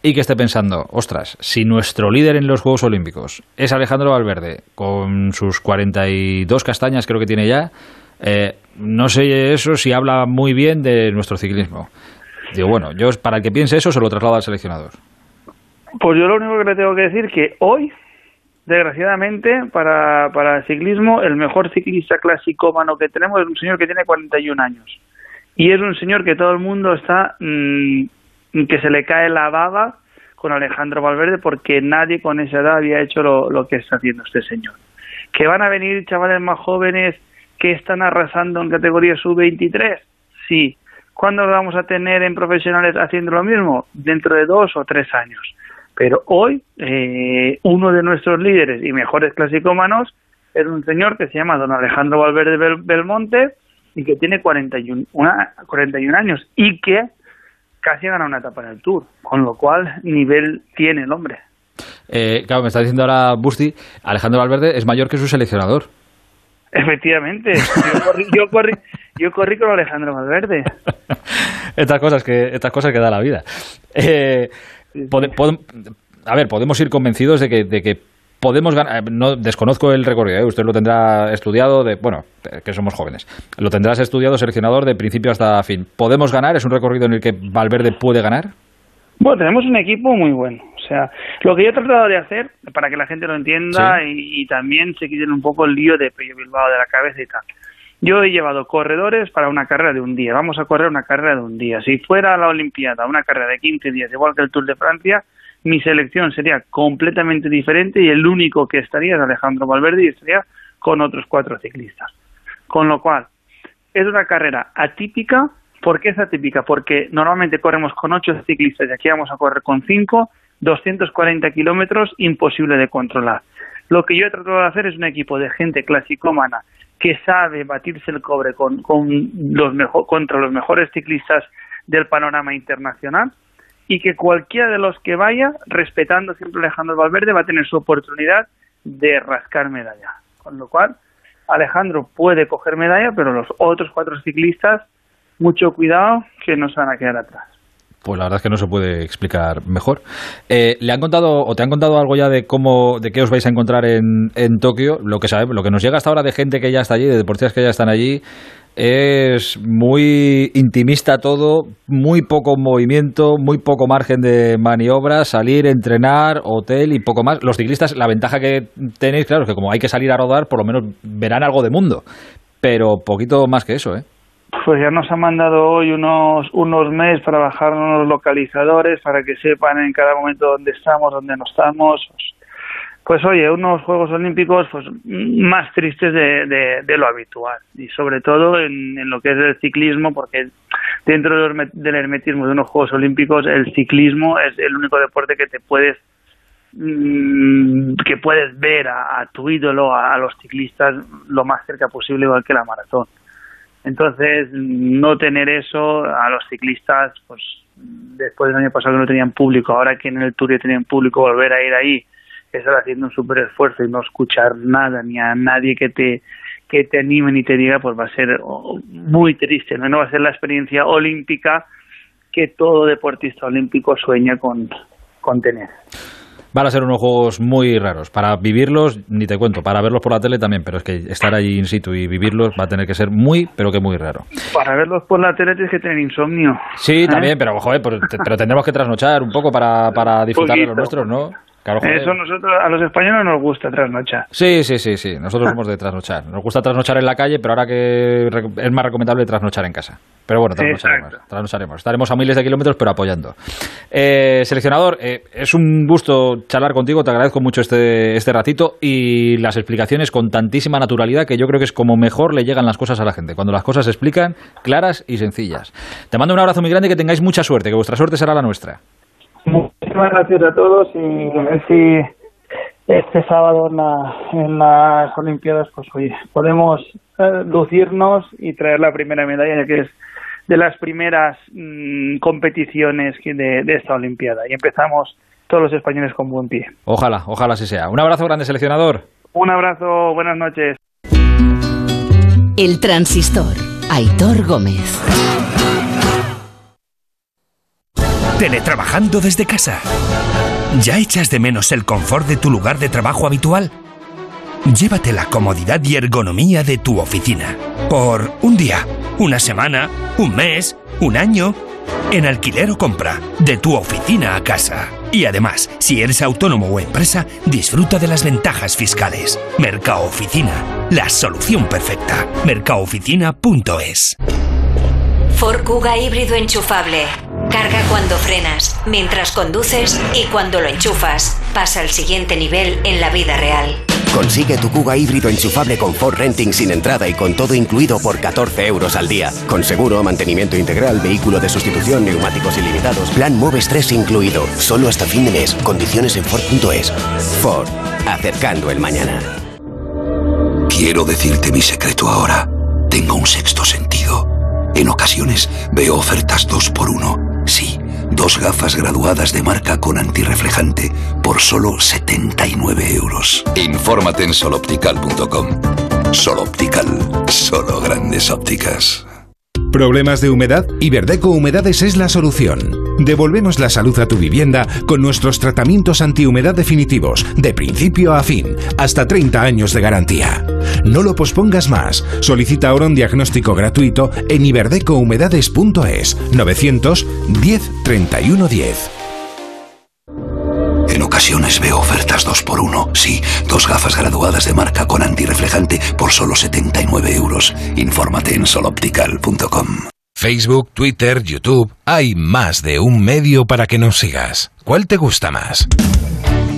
y que esté pensando, ostras, si nuestro líder en los Juegos Olímpicos es Alejandro Valverde, con sus 42 castañas creo que tiene ya, Eh, no sé eso si habla muy bien de nuestro ciclismo. Digo, bueno, yo para el que piense eso se lo traslado al seleccionador. Pues yo lo único que le tengo que decir que hoy, desgraciadamente, para, para el ciclismo, el mejor ciclista clásico mano que tenemos es un señor que tiene 41 años. Y es un señor que todo el mundo está, mm, que se le cae la baba con Alejandro Valverde porque nadie con esa edad había hecho lo, lo que está haciendo este señor. Que van a venir chavales más jóvenes que están arrasando en categoría sub-23, sí. ¿Cuándo lo vamos a tener en profesionales haciendo lo mismo? Dentro de dos o tres años. Pero hoy, eh, uno de nuestros líderes y mejores clasicómanos es un señor que se llama don Alejandro Valverde Belmonte y que tiene 41, 41 años y que casi ha ganado una etapa en el Tour, con lo cual nivel tiene el hombre. Eh, claro, me está diciendo ahora Busti, Alejandro Valverde es mayor que su seleccionador. Efectivamente, yo (laughs) corrí, yo corrí, yo corrí con Alejandro Valverde. (laughs) estas cosas que estas cosas que da la vida. Eh, a ver, podemos ir convencidos de que, de que podemos ganar. Eh, no desconozco el recorrido, ¿eh? usted lo tendrá estudiado de, bueno, que somos jóvenes. Lo tendrás estudiado, seleccionador de principio hasta fin. ¿Podemos ganar? ¿Es un recorrido en el que Valverde puede ganar? Bueno, tenemos un equipo muy bueno. O sea, lo que yo he tratado de hacer, para que la gente lo entienda y, también se quiten un poco el lío de Pello Bilbao de la cabeza y tal. Yo he llevado corredores para una carrera de un día. Vamos a correr una carrera de un día. Si fuera la Olimpiada una carrera de 15 días, igual que el Tour de Francia, mi selección sería completamente diferente y el único que estaría es Alejandro Valverde y estaría con otros cuatro ciclistas. Con lo cual, es una carrera atípica ¿Por qué es atípica? Porque normalmente corremos con ocho ciclistas y aquí vamos a correr con cinco, 240 kilómetros, imposible de controlar. Lo que yo he tratado de hacer es un equipo de gente clasicómana que sabe batirse el cobre con, los contra los mejores ciclistas del panorama internacional y que cualquiera de los que vaya, respetando siempre Alejandro Valverde, va a tener su oportunidad de rascar medalla. Con lo cual, Alejandro puede coger medalla, pero los otros cuatro ciclistas mucho cuidado que no se van a quedar atrás. Pues la verdad es que no se puede explicar mejor. Eh, ¿Le han contado o te han contado algo ya de cómo, de qué os vais a encontrar en, en Tokio? Lo que sabemos, lo que nos llega hasta ahora de gente que ya está allí, de deportistas que ya están allí, es muy intimista todo, muy poco movimiento, muy poco margen de maniobra, salir, entrenar, hotel y poco más. Los ciclistas, la ventaja que tenéis, claro, es que como hay que salir a rodar, por lo menos verán algo de mundo, pero poquito más que eso, ¿eh? Pues ya nos han mandado hoy unos, unos meses para bajar unos localizadores para que sepan en cada momento dónde estamos, dónde no estamos. Pues oye, unos Juegos Olímpicos pues más tristes de, de, lo habitual y sobre todo en, lo que es el ciclismo porque dentro del hermetismo de unos Juegos Olímpicos el ciclismo es el único deporte que te puedes mm, que puedes ver a, tu ídolo, a los ciclistas lo más cerca posible igual que la maratón. Entonces, no tener eso a los ciclistas, pues después del año pasado que no tenían público, ahora que en el Tour ya tenían público, volver a ir ahí, estar haciendo un súper esfuerzo y no escuchar nada ni a nadie que te que te anime ni te diga, pues va a ser muy triste, ¿no? no va a ser la experiencia olímpica que todo deportista olímpico sueña con, con tener. Van a ser unos juegos muy raros. Para vivirlos, ni te cuento, para verlos por la tele también, pero es que estar allí in situ y vivirlos va a tener que ser muy, pero que muy raro. Para verlos por la tele tienes que tener insomnio. Sí, ¿Eh? también, pero joder, pues, pero tendremos que trasnochar un poco para, para disfrutar de los nuestros, ¿no? Eso nosotros, a los españoles nos gusta trasnochar. Sí, sí, sí, sí. Nosotros somos de trasnochar. Nos gusta trasnochar en la calle, pero ahora que es más recomendable trasnochar en casa. Pero bueno, trasnocharemos. trasnocharemos. Estaremos a miles de kilómetros, pero apoyando. Eh, seleccionador, eh, es un gusto charlar contigo. Te agradezco mucho este, este ratito y las explicaciones con tantísima naturalidad que yo creo que es como mejor le llegan las cosas a la gente. Cuando las cosas se explican claras y sencillas. Te mando un abrazo muy grande y que tengáis mucha suerte, que vuestra suerte será la nuestra. Muchísimas gracias a todos y a ver si este sábado en, las Olimpiadas, pues oye, podemos eh, lucirnos y traer la primera medalla, ya que es de las primeras mm, competiciones de, de esta Olimpiada. Y empezamos todos los españoles con buen pie. Ojalá, ojalá así sea. Un abrazo grande, seleccionador. Un abrazo, buenas noches. El transistor, Aitor Gómez. Teletrabajando desde casa. ¿Ya echas de menos el confort de tu lugar de trabajo habitual? Llévate la comodidad y ergonomía de tu oficina. Por un día, una semana, un mes, un año. En alquiler o compra, de tu oficina a casa. Y además, si eres autónomo o empresa, disfruta de las ventajas fiscales. Mercado Oficina, la solución perfecta. Mercaoficina.es. Ford Kuga híbrido enchufable. Carga cuando frenas, mientras conduces y cuando lo enchufas. Pasa al siguiente nivel en la vida real. Consigue tu Kuga híbrido enchufable con Ford Renting sin entrada y con todo incluido por 14 euros al día. Con seguro, mantenimiento integral, vehículo de sustitución, neumáticos ilimitados, plan Moves 3 incluido. Solo hasta fin de mes. Condiciones en Ford.es. Ford. Acercando el mañana. Quiero decirte mi secreto ahora. Tengo un sexto sentido. En ocasiones veo ofertas dos por uno. Sí, dos gafas graduadas de marca con antirreflejante por solo 79 euros. Infórmate en soloptical.com. Soloptical, solo grandes ópticas. ¿Problemas de humedad? Iberdeco Humedades es la solución. Devolvemos la salud a tu vivienda con nuestros tratamientos antihumedad definitivos, de principio a fin, hasta 30 años de garantía. No lo pospongas más. Solicita ahora un diagnóstico gratuito en iberdecohumedades.es 910 31 10. En ocasiones veo ofertas dos por uno. Sí, dos gafas graduadas de marca con antirreflejante por solo 79 euros. Infórmate en soloptical.com. Facebook, Twitter, YouTube. Hay más de un medio para que nos sigas. ¿Cuál te gusta más?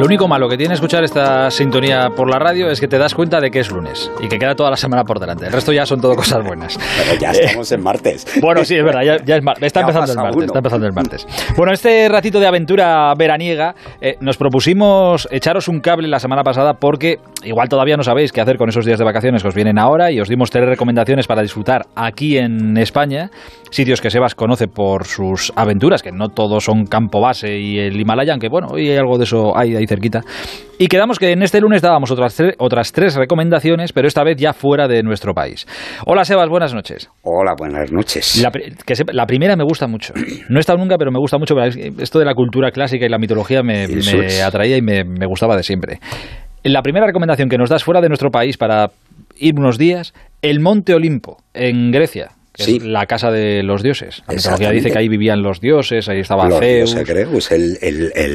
Lo único malo que tiene escuchar esta sintonía por la radio es que te das cuenta de que es lunes y que queda toda la semana por delante. El resto ya son todo cosas buenas. Pero ya estamos en martes. Bueno, sí, es verdad, ya, es está, empezando el martes, está empezando el martes. Bueno, este ratito de aventura veraniega eh, nos propusimos echaros un cable la semana pasada porque igual todavía no sabéis qué hacer con esos días de vacaciones que os vienen ahora y os dimos tres recomendaciones para disfrutar aquí en España, sitios que Sebas conoce por sus aventuras, que no todos son campo base y el Himalaya, que bueno, hoy hay algo de eso ahí cerquita. Y quedamos que en este lunes dábamos otras, otras tres recomendaciones, pero esta vez ya fuera de nuestro país. Hola Sebas, buenas noches. Hola, buenas noches. La, que la primera me gusta mucho. No he estado nunca, pero me gusta mucho. Esto de la cultura clásica y la mitología me, me atraía y me, me gustaba de siempre. La primera recomendación que nos das fuera de nuestro país para ir unos días, el Monte Olimpo, en Grecia es la casa de los dioses. La mitología dice que ahí vivían los dioses, ahí estaba Zeus.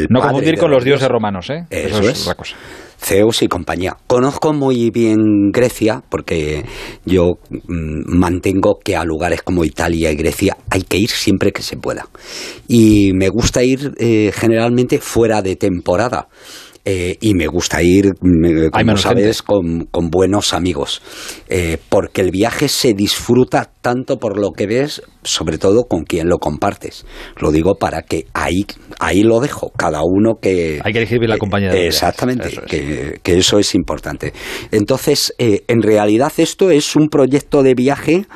no confundir con los dioses romanos, ¿eh? Eso, es, otra cosa. Zeus y compañía. Conozco muy bien Grecia porque yo mm, mantengo que a lugares como Italia y Grecia hay que ir siempre que se pueda. Y me gusta ir eh, generalmente fuera de temporada. Eh, y me gusta ir, como sabes, con, buenos amigos, eh, porque el viaje se disfruta tanto por lo que ves, sobre todo con quien lo compartes. Lo digo para que ahí, ahí lo dejo, cada uno que... Hay que elegir bien la compañía. De exactamente, Que, que, eso es importante. Entonces, eh, en realidad esto es un proyecto de viaje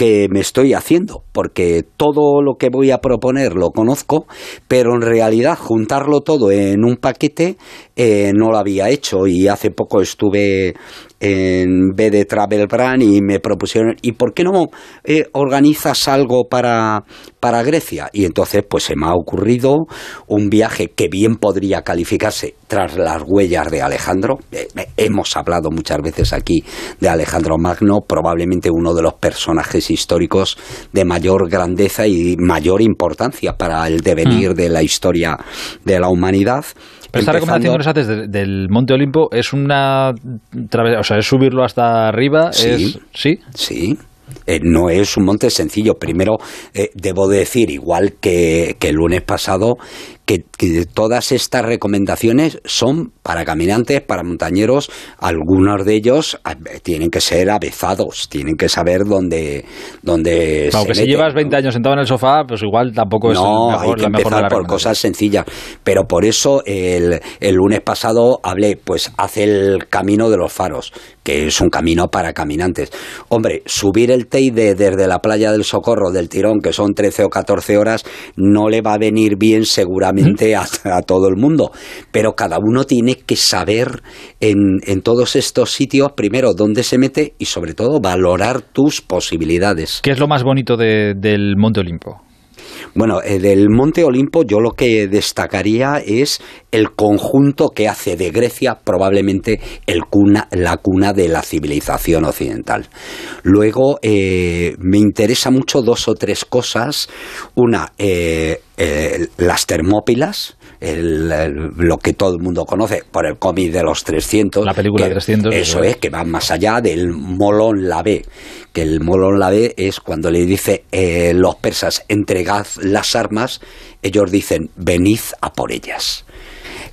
que me estoy haciendo, porque todo lo que voy a proponer lo conozco, pero en realidad juntarlo todo en un paquete eh, no lo había hecho y hace poco estuve en BD Travel Brand y me propusieron, ¿y por qué no eh, organizas algo para, para Grecia? Y entonces pues se me ha ocurrido un viaje que bien podría calificarse tras las huellas de Alejandro. Eh, eh, hemos hablado muchas veces aquí de Alejandro Magno, probablemente uno de los personajes históricos de mayor grandeza y mayor importancia para el devenir mm. de la historia de la humanidad. Pero esta recomendación que nos haces del Monte Olimpo es una. O sea, es subirlo hasta arriba. Sí. sí. Sí. Eh, no es un monte sencillo. Primero, eh, debo decir, igual que, que, el lunes pasado, que, todas estas recomendaciones son para caminantes, para montañeros, algunos de ellos eh, tienen que ser avezados, tienen que saber dónde, dónde Aunque si llevas 20 años sentado en el sofá, pues igual tampoco es no, mejor, hay que empezar por cosas sencillas. Pero por eso el, el lunes pasado hablé, pues hace el camino de los faros, que es un camino para caminantes. Hombre, subir el Teide desde la playa del Socorro del Tirón, que son 13 o 14 horas, no le va a venir bien seguramente a, todo el mundo. Pero cada uno tiene que saber en, en todos estos sitios, primero, dónde se mete y sobre todo valorar tus posibilidades. ¿Qué es lo más bonito del Monte Olimpo? Bueno, eh, del Monte Olimpo yo lo que destacaría es el conjunto que hace de Grecia probablemente el cuna, la cuna de la civilización occidental. Luego eh, me interesa mucho dos o tres cosas. Una, eh, las Termópilas, lo que todo el mundo conoce por el cómic de los 300. La película de 300. Eso es, que va más allá del Molón Lavé, que el Molón Lavé es cuando le dice eh, los persas entregad las armas, ellos dicen venid a por ellas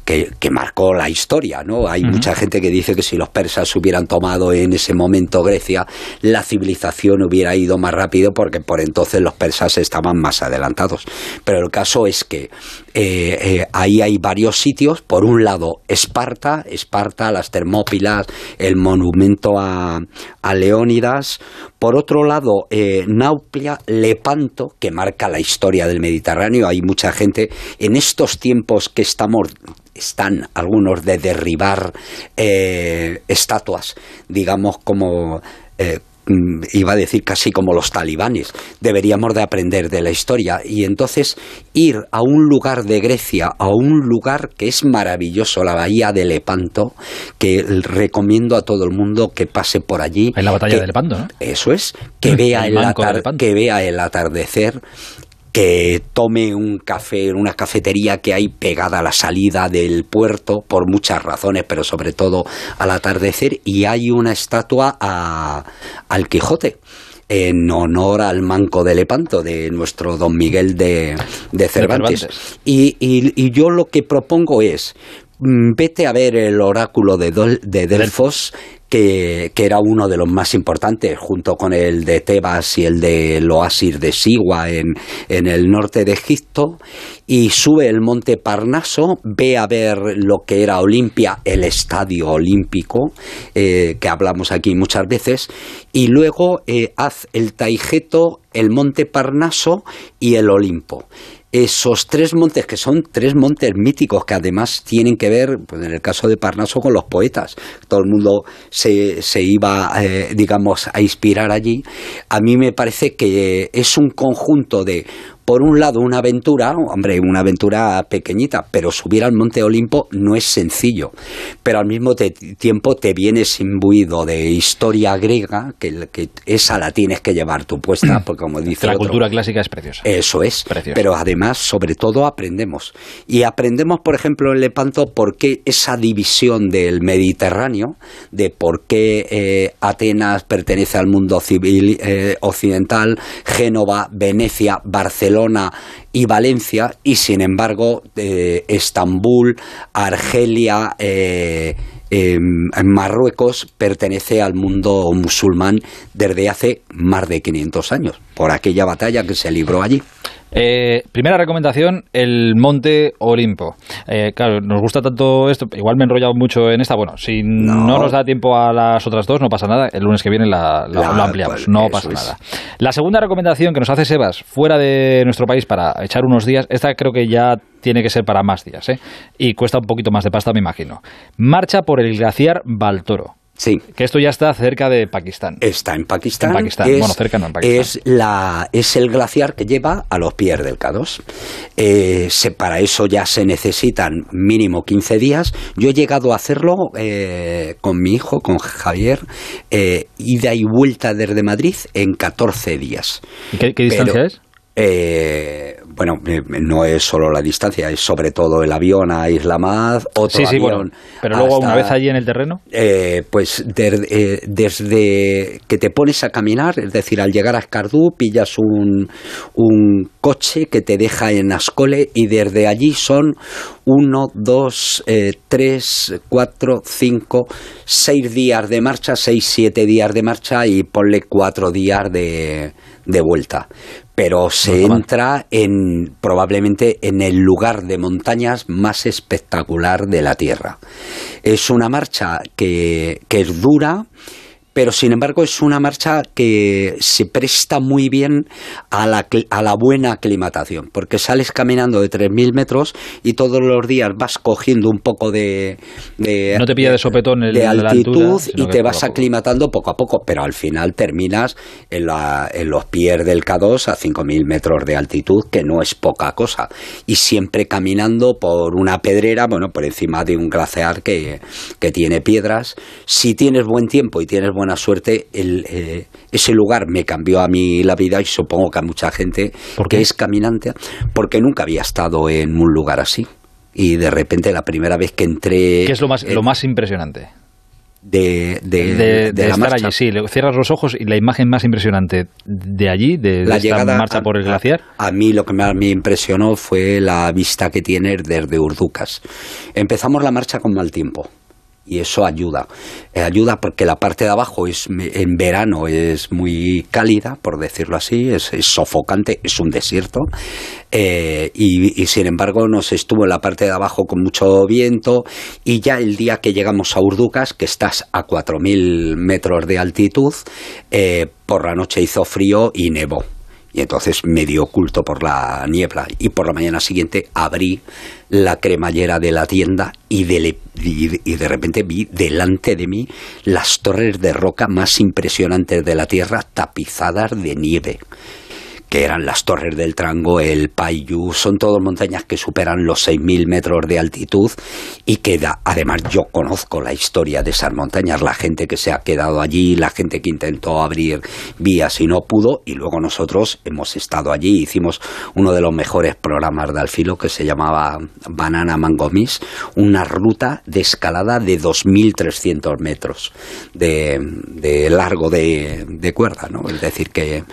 que, marcó la historia, ¿no? Hay mucha gente que dice que si los persas hubieran tomado en ese momento Grecia, la civilización hubiera ido más rápido porque por entonces los persas estaban más adelantados. Pero el caso es que eh, eh, ahí hay varios sitios. Por un lado, Esparta, Esparta, las Termópilas, el monumento a, Leónidas. Por otro lado, eh, Nauplia, Lepanto, que marca la historia del Mediterráneo. Hay mucha gente en estos tiempos que estamos están algunos de derribar eh, estatuas, digamos como iba a decir casi como los talibanes. Deberíamos de aprender de la historia y entonces ir a un lugar de Grecia, a un lugar que es maravilloso, la bahía de Lepanto, que recomiendo a todo el mundo que pase por allí. En la batalla de Lepanto, ¿no? Eso es, que vea el, que vea el atardecer que tome un café en una cafetería que hay pegada a la salida del puerto por muchas razones, pero sobre todo al atardecer y hay una estatua a, al Quijote en honor al manco de Lepanto de nuestro don Miguel de, Cervantes. Y, y, yo lo que propongo es vete a ver el oráculo de, de Delfos que, era uno de los más importantes, junto con el de Tebas y el de Loasir de Sigua en, en el norte de Egipto, y sube el monte Parnaso, ve a ver lo que era Olimpia, el estadio olímpico, eh, que hablamos aquí muchas veces, y luego eh, haz el Taigeto, el monte Parnaso y el Olimpo esos tres montes, que son tres montes míticos que además tienen que ver, pues en el caso de Parnaso, con los poetas. Todo el mundo se, se iba, eh, digamos, a inspirar allí. A mí me parece que es un conjunto de por un lado, una aventura, hombre, una aventura pequeñita, pero subir al Monte Olimpo no es sencillo. Pero al mismo tiempo te vienes imbuido de historia griega, que, que, esa la tienes que llevar tu puesta, (clears throat) porque como dice. La cultura clásica es preciosa. Eso es. Pero además, sobre todo, aprendemos. Y aprendemos, por ejemplo, en Lepanto, por qué esa división del Mediterráneo, de por qué eh, Atenas pertenece al mundo civil eh, occidental, Génova, Venecia, Barcelona y Valencia, y sin embargo eh, Estambul, Argelia, eh, em, Marruecos pertenece al mundo musulmán desde hace más de 500 años, por aquella batalla que se libró allí. Eh, primera recomendación, el Monte Olimpo. Eh, claro, nos gusta tanto esto, igual me he enrollado mucho en esta. Bueno, si no, nos da tiempo a las otras dos, no pasa nada. El lunes que viene la, lo ampliamos, pues no pasa nada. La segunda recomendación que nos hace Sebas fuera de nuestro país para echar unos días, esta creo que ya tiene que ser para más días, ¿eh? Y cuesta un poquito más de pasta, me imagino. Marcha por el glaciar Baltoro. Sí. Que esto ya está cerca de Pakistán. Está en Pakistán. En Pakistán, es, bueno, cerca no, en Pakistán. Es, la, es el glaciar que lleva a los pies del K2. Eh, para eso ya se necesitan mínimo 15 días. Yo he llegado a hacerlo eh, con mi hijo, con Javier, eh, ida y vuelta desde Madrid en 14 días. ¿Y qué, distancia es? Eh, bueno, eh, no es solo la distancia, es sobre todo el avión a Islamad, otro sí, sí, avión. pero luego una vez allí en el terreno. Eh, pues eh, desde que te pones a caminar, es decir, al llegar a Escardú, pillas un, un coche que te deja en Ascole y desde allí son uno, dos, tres, cuatro, cinco, seis días de marcha, seis, siete días de marcha y ponle cuatro días de, de vuelta pero se entra en probablemente en el lugar de montañas más espectacular de la Tierra. Es una marcha que, que es dura, pero sin embargo es una marcha que se presta muy bien a la, a la buena aclimatación, porque sales caminando de 3.000 metros y todos los días vas cogiendo un poco de... no te pilla de sopetón el, de altitud y te vas aclimatando poco a poco, pero al final terminas en, la, en los pies del K2 a 5.000 metros de altitud, que no es poca cosa, y siempre caminando por una pedrera, bueno, por encima de un glaciar que, que tiene piedras. Si tienes buen tiempo y tienes buena suerte, el, eh, ese lugar me cambió a mí la vida y supongo que a mucha gente porque es caminante, porque nunca había estado en un lugar así. Y de repente la primera vez que entré... ¿Qué es lo más, lo más impresionante? De, de, la estar marcha. allí, sí, cierras los ojos y la imagen más impresionante de allí, de, la esta marcha por el glaciar. A, mí lo que más me impresionó fue la vista que tiene desde Urducas. Empezamos la marcha con mal tiempo y eso ayuda. Eh, ayuda porque la parte de abajo es en verano es muy cálida, por decirlo así, es, sofocante, es un desierto. Eh, y, sin embargo nos estuvo en la parte de abajo con mucho viento y ya el día que llegamos a Urducas, que estás a 4.000 metros de altitud, eh, por la noche hizo frío y nevó y entonces medio oculto por la niebla y por la mañana siguiente abrí la cremallera de la tienda y de, y de, repente vi delante de mí las torres de roca más impresionantes de la tierra tapizadas de nieve que eran las Torres del Trango, el Payu, son todas montañas que superan los 6.000 metros de altitud y que además yo conozco la historia de esas montañas, la gente que se ha quedado allí, la gente que intentó abrir vías y no pudo y luego nosotros hemos estado allí, hicimos uno de los mejores programas de alfilo que se llamaba Banana Mangomis, una ruta de escalada de 2.300 metros de, de largo de, de cuerda, ¿no? Es decir, que,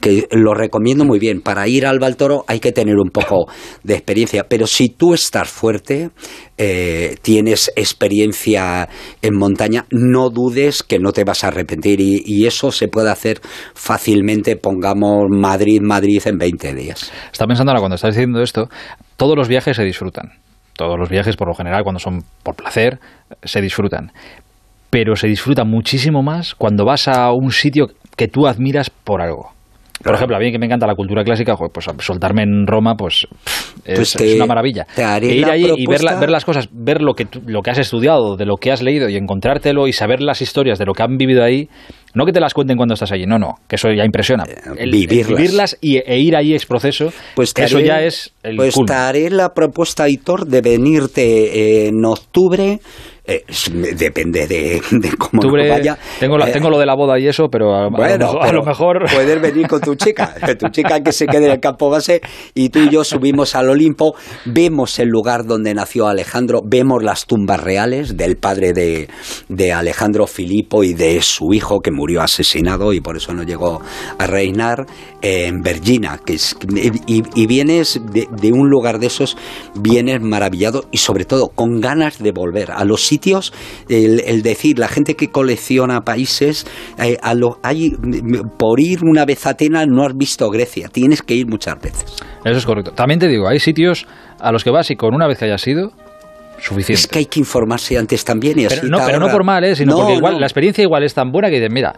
que lo recomiendo muy bien. Para ir al Baltoro hay que tener un poco de experiencia, pero si tú estás fuerte, eh, tienes experiencia en montaña, no dudes que no te vas a arrepentir y, eso se puede hacer fácilmente, pongamos Madrid, Madrid en 20 días. Está pensando ahora cuando estás diciendo esto, todos los viajes se disfrutan. Todos los viajes, por lo general, cuando son por placer, se disfrutan. Pero se disfruta muchísimo más cuando vas a un sitio que tú admiras por algo. Por ejemplo, a mí que me encanta la cultura clásica, pues soltarme en Roma, pues, pues es, una maravilla. e ir allí y ver, ver, las cosas, ver lo que, lo que has estudiado, de lo que has leído y encontrártelo y saber las historias de lo que han vivido ahí, no que te las cuenten cuando estás allí, no, no, que eso ya impresiona. El, vivirlas. y, e ir allí es proceso, pues eso ya es el Pues te haré la propuesta, Hitor, de venirte en octubre eh, depende de, cómo vaya. Tengo, eh, tengo lo de la boda y eso, pero a, bueno, a, lo, mejor... (laughs) Puedes venir con tu chica, tu chica que se quede en el campo base y tú y yo subimos al Olimpo, vemos el lugar donde nació Alejandro, vemos las tumbas reales del padre de, de Alejandro Filipo y de su hijo que murió asesinado y por eso no llegó a reinar en Vergina, que es, y, vienes de, de un lugar de esos, vienes maravillado y sobre todo con ganas de volver a los sitios el, decir, la gente que colecciona países, eh, a lo, hay, por ir una vez a Atenas no has visto Grecia, tienes que ir muchas veces. Eso es correcto. También te digo, hay sitios a los que vas y con una vez que hayas ido, suficiente. Es que hay que informarse antes también y así pero, no, pero no por mal, ¿eh? sino porque igual, la experiencia igual es tan buena que dices, mira,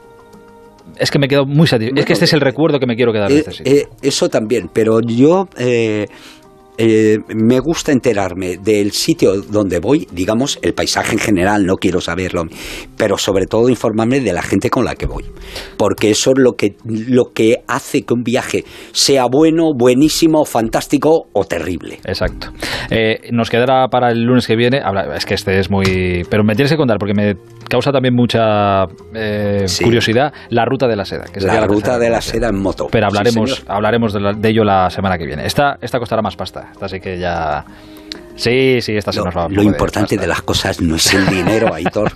es que me quedo muy satisfecho. es que este es el recuerdo que me quiero quedar de eh, este sitio. Eh, eso también, pero yo eh, me gusta enterarme del sitio donde voy, digamos, el paisaje en general, no quiero saberlo, pero sobre todo informarme de la gente con la que voy, porque eso es lo que, lo que hace que un viaje sea bueno, buenísimo, fantástico o terrible. Exacto. Eh, nos quedará para el lunes que viene, es que este es muy... Pero me tienes que contar, porque me causa también mucha eh, curiosidad la ruta de la seda. Que la, la ruta de la seda en moto. Pero hablaremos, hablaremos de, ello la semana que viene. Esta, esta costará más pasta. Esta sí que ya... Sí, sí, esta se nos va. Lo importante de, las cosas no es el dinero, (laughs) Aitor,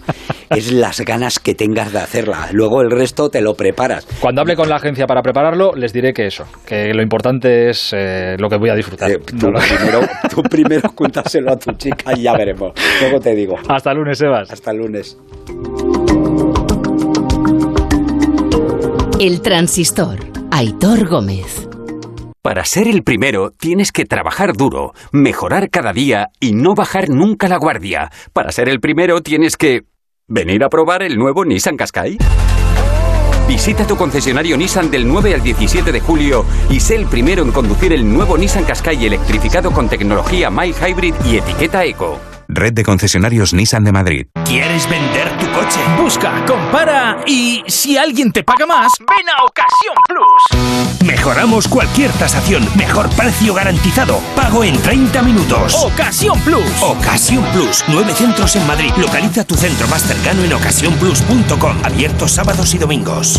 es las ganas que tengas de hacerla. Luego el resto te lo preparas. Cuando hable con la agencia para prepararlo, les diré que eso, que lo importante es eh, lo que voy a disfrutar. Eh, tú, primero, tú primero (laughs) cuéntaselo a tu chica y ya veremos. Luego te digo. Hasta el lunes, Sebas. Hasta el lunes. El transistor. Aitor Gómez. Para ser el primero tienes que trabajar duro, mejorar cada día y no bajar nunca la guardia. Para ser el primero tienes que... ¿Venir a probar el nuevo Nissan Qashqai? Visita tu concesionario Nissan del 9 al 17 de julio y sé el primero en conducir el nuevo Nissan Qashqai electrificado con tecnología My Hybrid y etiqueta Eco. Red de concesionarios Nissan de Madrid. ¿Quieres vender tu coche? Busca, compara y si alguien te paga más, ven a Ocasión Plus. Mejoramos cualquier tasación, mejor precio garantizado, pago en 30 minutos. Ocasión Plus. Ocasión Plus, nueve centros en Madrid. Localiza tu centro más cercano en ocasiónplus.com, abiertos sábados y domingos.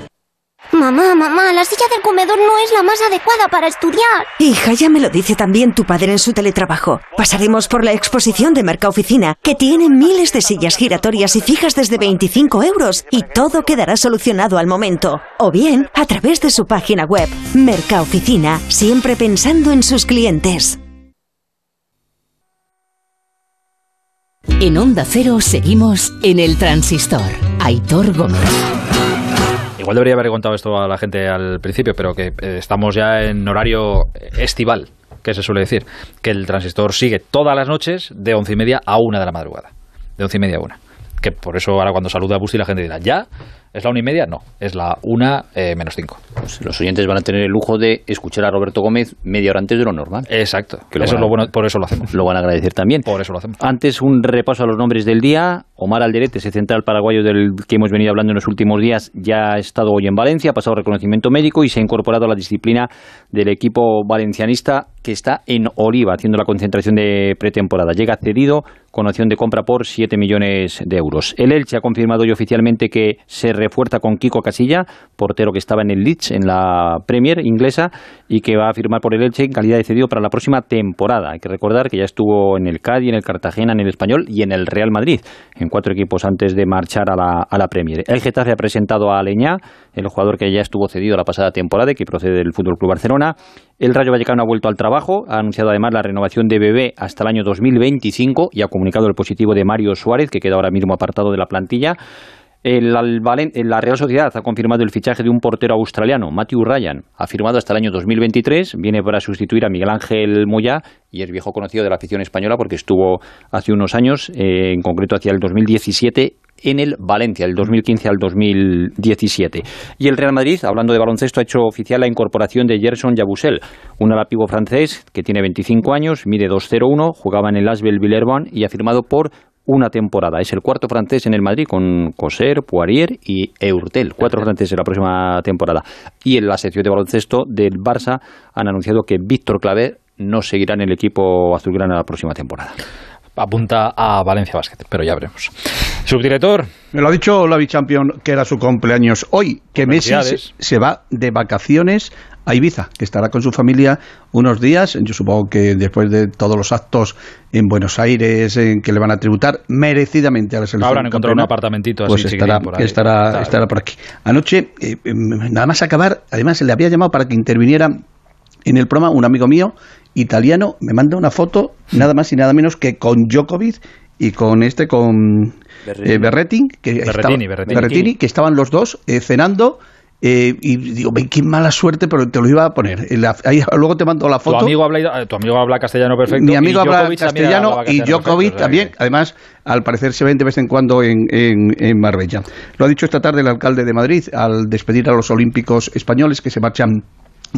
Mamá, mamá, la silla del comedor no es la más adecuada para estudiar. Hija, ya me lo dice también tu padre en su teletrabajo. Pasaremos por la exposición de Oficina, que tiene miles de sillas giratorias y fijas desde 25 euros, y todo quedará solucionado al momento. O bien, a través de su página web. Oficina, siempre pensando en sus clientes. En Onda Cero seguimos en el transistor. Aitor Gómez. Igual debería haber contado esto a la gente al principio, pero que eh, estamos ya en horario estival, que se suele decir, que el transistor sigue todas las noches de once y media a una de la madrugada. De once y media a una. Que por eso ahora cuando saluda a Busti la gente dirá, ¿ya? ¿Es la una y media? No, es la una eh, menos cinco. Pues los oyentes van a tener el lujo de escuchar a Roberto Gómez media hora antes de lo normal. Exacto. eso es lo bueno, por eso lo hacemos. Lo van a agradecer también. Por eso lo hacemos. Antes, un repaso a los nombres del día. Omar Alderete, ese central paraguayo del que hemos venido hablando en los últimos días, ya ha estado hoy en Valencia, ha pasado reconocimiento médico y se ha incorporado a la disciplina del equipo valencianista que está en Oliva, haciendo la concentración de pretemporada. Llega cedido con opción de compra por 7 millones de euros. El Elche ha confirmado hoy oficialmente que se refuerza con Kiko Casilla, portero que estaba en el Leeds, en la Premier inglesa, y que va a firmar por el Elche en calidad de cedido para la próxima temporada. Hay que recordar que ya estuvo en el Cádiz, en el Cartagena, en el Español y en el Real Madrid, en cuatro equipos antes de marchar a la, a la Premier. El Getafe ha presentado a Leñá, el jugador que ya estuvo cedido la pasada temporada y que procede del Fútbol Club Barcelona. El Rayo Vallecano ha vuelto al trabajo, ha anunciado además la renovación de Bebé hasta el año 2025 y ha comunicado el positivo de Mario Suárez, que queda ahora mismo apartado de la plantilla. La Real Sociedad ha confirmado el fichaje de un portero australiano, Matthew Ryan. Ha firmado hasta el año 2023, viene para sustituir a Miguel Ángel Moya y es viejo conocido de la afición española porque estuvo hace unos años, eh, en concreto hacia el 2017, en el Valencia, del 2015 al 2017. Y el Real Madrid, hablando de baloncesto, ha hecho oficial la incorporación de Gerson Yabusel, un alapivo francés que tiene 25 años, mide 2'01, jugaba en el Asbel Villerban y ha firmado por una temporada. Es el cuarto francés en el Madrid con Coser, Poirier y Eurtel. Cuatro franceses en la próxima temporada. Y en la sección de baloncesto del Barça han anunciado que Víctor Claver no seguirá en el equipo azulgrana la próxima temporada. Apunta a Valencia Basket, pero ya veremos. Subdirector. Me lo ha dicho la Champion que era su cumpleaños hoy, que Messi se, va de vacaciones a Ibiza, que estará con su familia unos días. Yo supongo que después de todos los actos en Buenos Aires en que le van a tributar merecidamente a la selección. Habrán encontrado un apartamentito pues estará, por ahí. Estará, estará, por aquí. Anoche, eh, em, nada más acabar, además se le había llamado para que interviniera en el programa un amigo mío italiano, me manda una foto nada más y nada menos que con Djokovic y con este, con Berrettini, eh, que, Berrettini, que estaban los dos eh, cenando. Eh, y digo, ven, qué mala suerte, pero te lo iba a poner. Ahí, (laughs) luego te mando la foto. Tu amigo habla, tu amigo habla castellano perfecto. Mi amigo habla castellano y Djokovic también. Además, al parecer se ven de vez en cuando en, en, en, Marbella. Lo ha dicho esta tarde el alcalde de Madrid al despedir a los olímpicos españoles que se marchan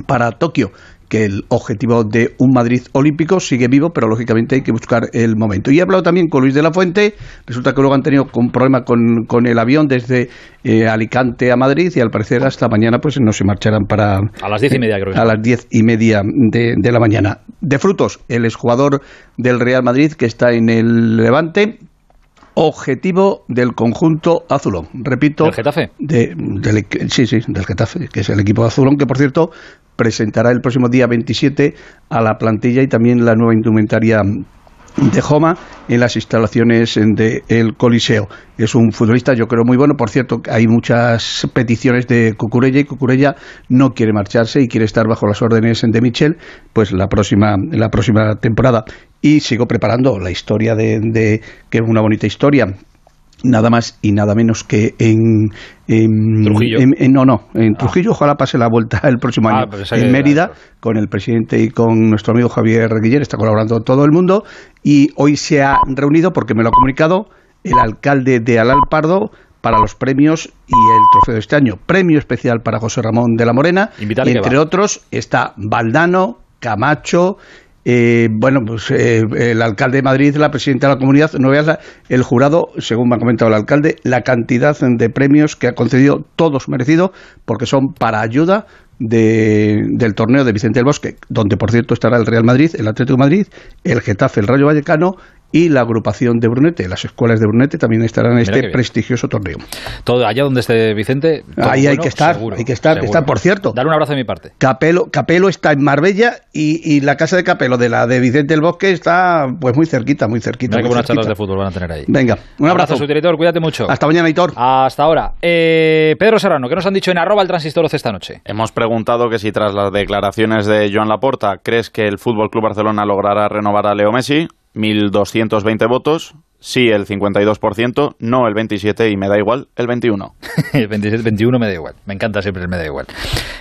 para Tokio que el objetivo de un Madrid olímpico sigue vivo, pero lógicamente hay que buscar el momento. Y he hablado también con Luis de la Fuente, resulta que luego han tenido un problema con, con el avión desde eh, Alicante a Madrid y al parecer hasta mañana pues no se marcharán para... A las diez y media creo A las diez y media de, de la mañana. De frutos, el exjugador del Real Madrid que está en el Levante, objetivo del conjunto azulón. Repito. ¿Del Getafe? De, del, sí, sí, del Getafe, que es el equipo azulón, que por cierto presentará el próximo día 27 a la plantilla y también la nueva indumentaria de Joma en las instalaciones del Coliseo. Es un futbolista, yo creo, muy bueno. Por cierto, hay muchas peticiones de Cucurella y Cucurella no quiere marcharse y quiere estar bajo las órdenes de Michel pues la próxima, la próxima temporada. Y sigo preparando la historia de, de que es una bonita historia nada más y nada menos que en, Trujillo. no, no, en Trujillo, ojalá pase la vuelta el próximo ah, año. Pues en Mérida, con el presidente y con nuestro amigo Javier Guiller, está colaborando todo el mundo. Y hoy se ha reunido, porque me lo ha comunicado, el alcalde de Alalpardo para los premios y el trofeo de este año. Premio especial para José Ramón de la Morena. y entre otros está Valdano, Camacho, eh, bueno, pues eh, el alcalde de Madrid, la presidenta de la comunidad, no veas el jurado, según me ha comentado el alcalde, la cantidad de premios que ha concedido, todos merecidos, porque son para ayuda del torneo de Vicente del Bosque, donde por cierto estará el Real Madrid, el Atlético de Madrid, el Getafe, el Rayo Vallecano y la agrupación de Brunete. Las escuelas de Brunete también estarán en este prestigioso torneo. Todo allá donde esté Vicente. Ahí hay que estar, hay que estar, estar, por cierto. Dar un abrazo de mi parte. Capelo, Capelo está en Marbella y, la casa de Capelo de la de Vicente del Bosque está pues muy cerquita, muy cerquita. Charlas de fútbol van a tener ahí. Venga, un abrazo. su director, cuídate mucho. Hasta mañana, Hitor. Hasta ahora. Eh, Pedro Serrano, ¿qué nos han dicho en arroba el transistor esta noche? Hemos preguntado que si tras las declaraciones de Joan Laporta, ¿crees que el Fútbol Club Barcelona logrará renovar a Leo Messi? 1.220 votos, sí el 52%, no el 27% y me da igual el 21%. (laughs) el 27, 21 me da igual. Me encanta siempre el me da igual.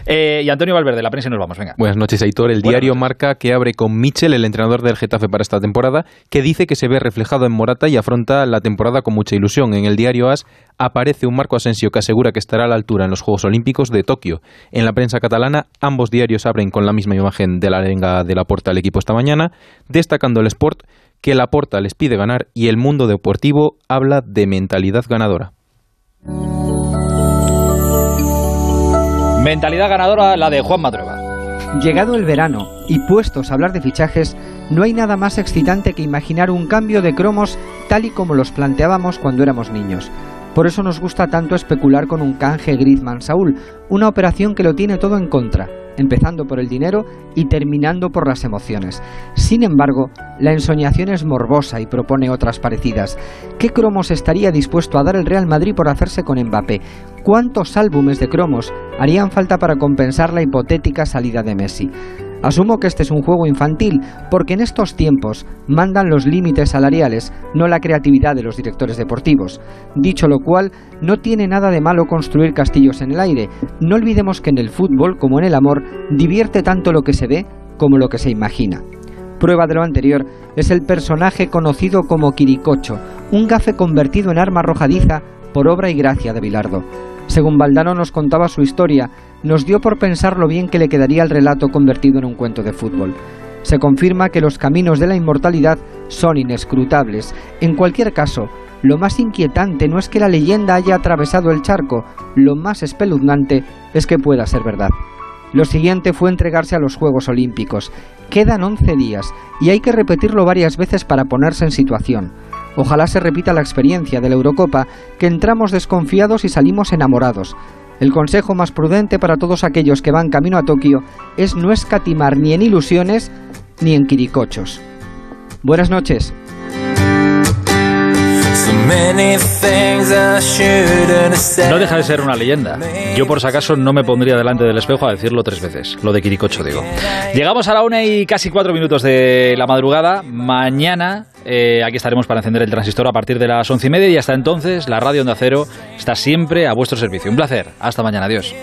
Eh, y Antonio Valverde, la prensa y nos vamos, venga. Buenas noches, Aitor. El diario marca que abre con Michel, el entrenador del Getafe para esta temporada, que dice que se ve reflejado en Morata y afronta la temporada con mucha ilusión. En el diario AS aparece un Marco Asensio que asegura que estará a la altura en los Juegos Olímpicos de Tokio. En la prensa catalana, ambos diarios abren con la misma imagen de la arenga de la puerta del equipo esta mañana, destacando el Sport que la porta les pide ganar y el mundo deportivo habla de mentalidad ganadora. Mentalidad ganadora la de Juan Madruga. Llegado el verano y puestos a hablar de fichajes, no hay nada más excitante que imaginar un cambio de cromos tal y como los planteábamos cuando éramos niños. Por eso nos gusta tanto especular con un canje Griezmann-Saúl, una operación que lo tiene todo en contra empezando por el dinero y terminando por las emociones. Sin embargo, la ensoñación es morbosa y propone otras parecidas. ¿Qué cromos estaría dispuesto a dar el Real Madrid por hacerse con Mbappé? ¿Cuántos álbumes de cromos harían falta para compensar la hipotética salida de Messi? Asumo que este es un juego infantil, porque en estos tiempos mandan los límites salariales, no la creatividad de los directores deportivos. Dicho lo cual, no tiene nada de malo construir castillos en el aire. No olvidemos que en el fútbol, como en el amor, divierte tanto lo que se ve como lo que se imagina. Prueba de lo anterior es el personaje conocido como Quiricocho, un gafe convertido en arma arrojadiza por obra y gracia de Bilardo. Según Valdano nos contaba su historia, nos dio por pensar lo bien que le quedaría el relato convertido en un cuento de fútbol. Se confirma que los caminos de la inmortalidad son inescrutables. En cualquier caso, lo más inquietante no es que la leyenda haya atravesado el charco, lo más espeluznante es que pueda ser verdad. Lo siguiente fue entregarse a los Juegos Olímpicos. Quedan 11 días y hay que repetirlo varias veces para ponerse en situación. Ojalá se repita la experiencia de la Eurocopa, que entramos desconfiados y salimos enamorados. El consejo más prudente para todos aquellos que van camino a Tokio es no escatimar ni en ilusiones ni en quiricochos. Buenas noches. No deja de ser una leyenda. Yo por si acaso no me pondría delante del espejo a decirlo tres veces. Lo de Quiricocho digo. Llegamos a la una y casi cuatro minutos de la madrugada. Mañana eh, aquí estaremos para encender el transistor a partir de las once y media y hasta entonces la radio Onda Cero está siempre a vuestro servicio. Un placer. Hasta mañana. Adiós.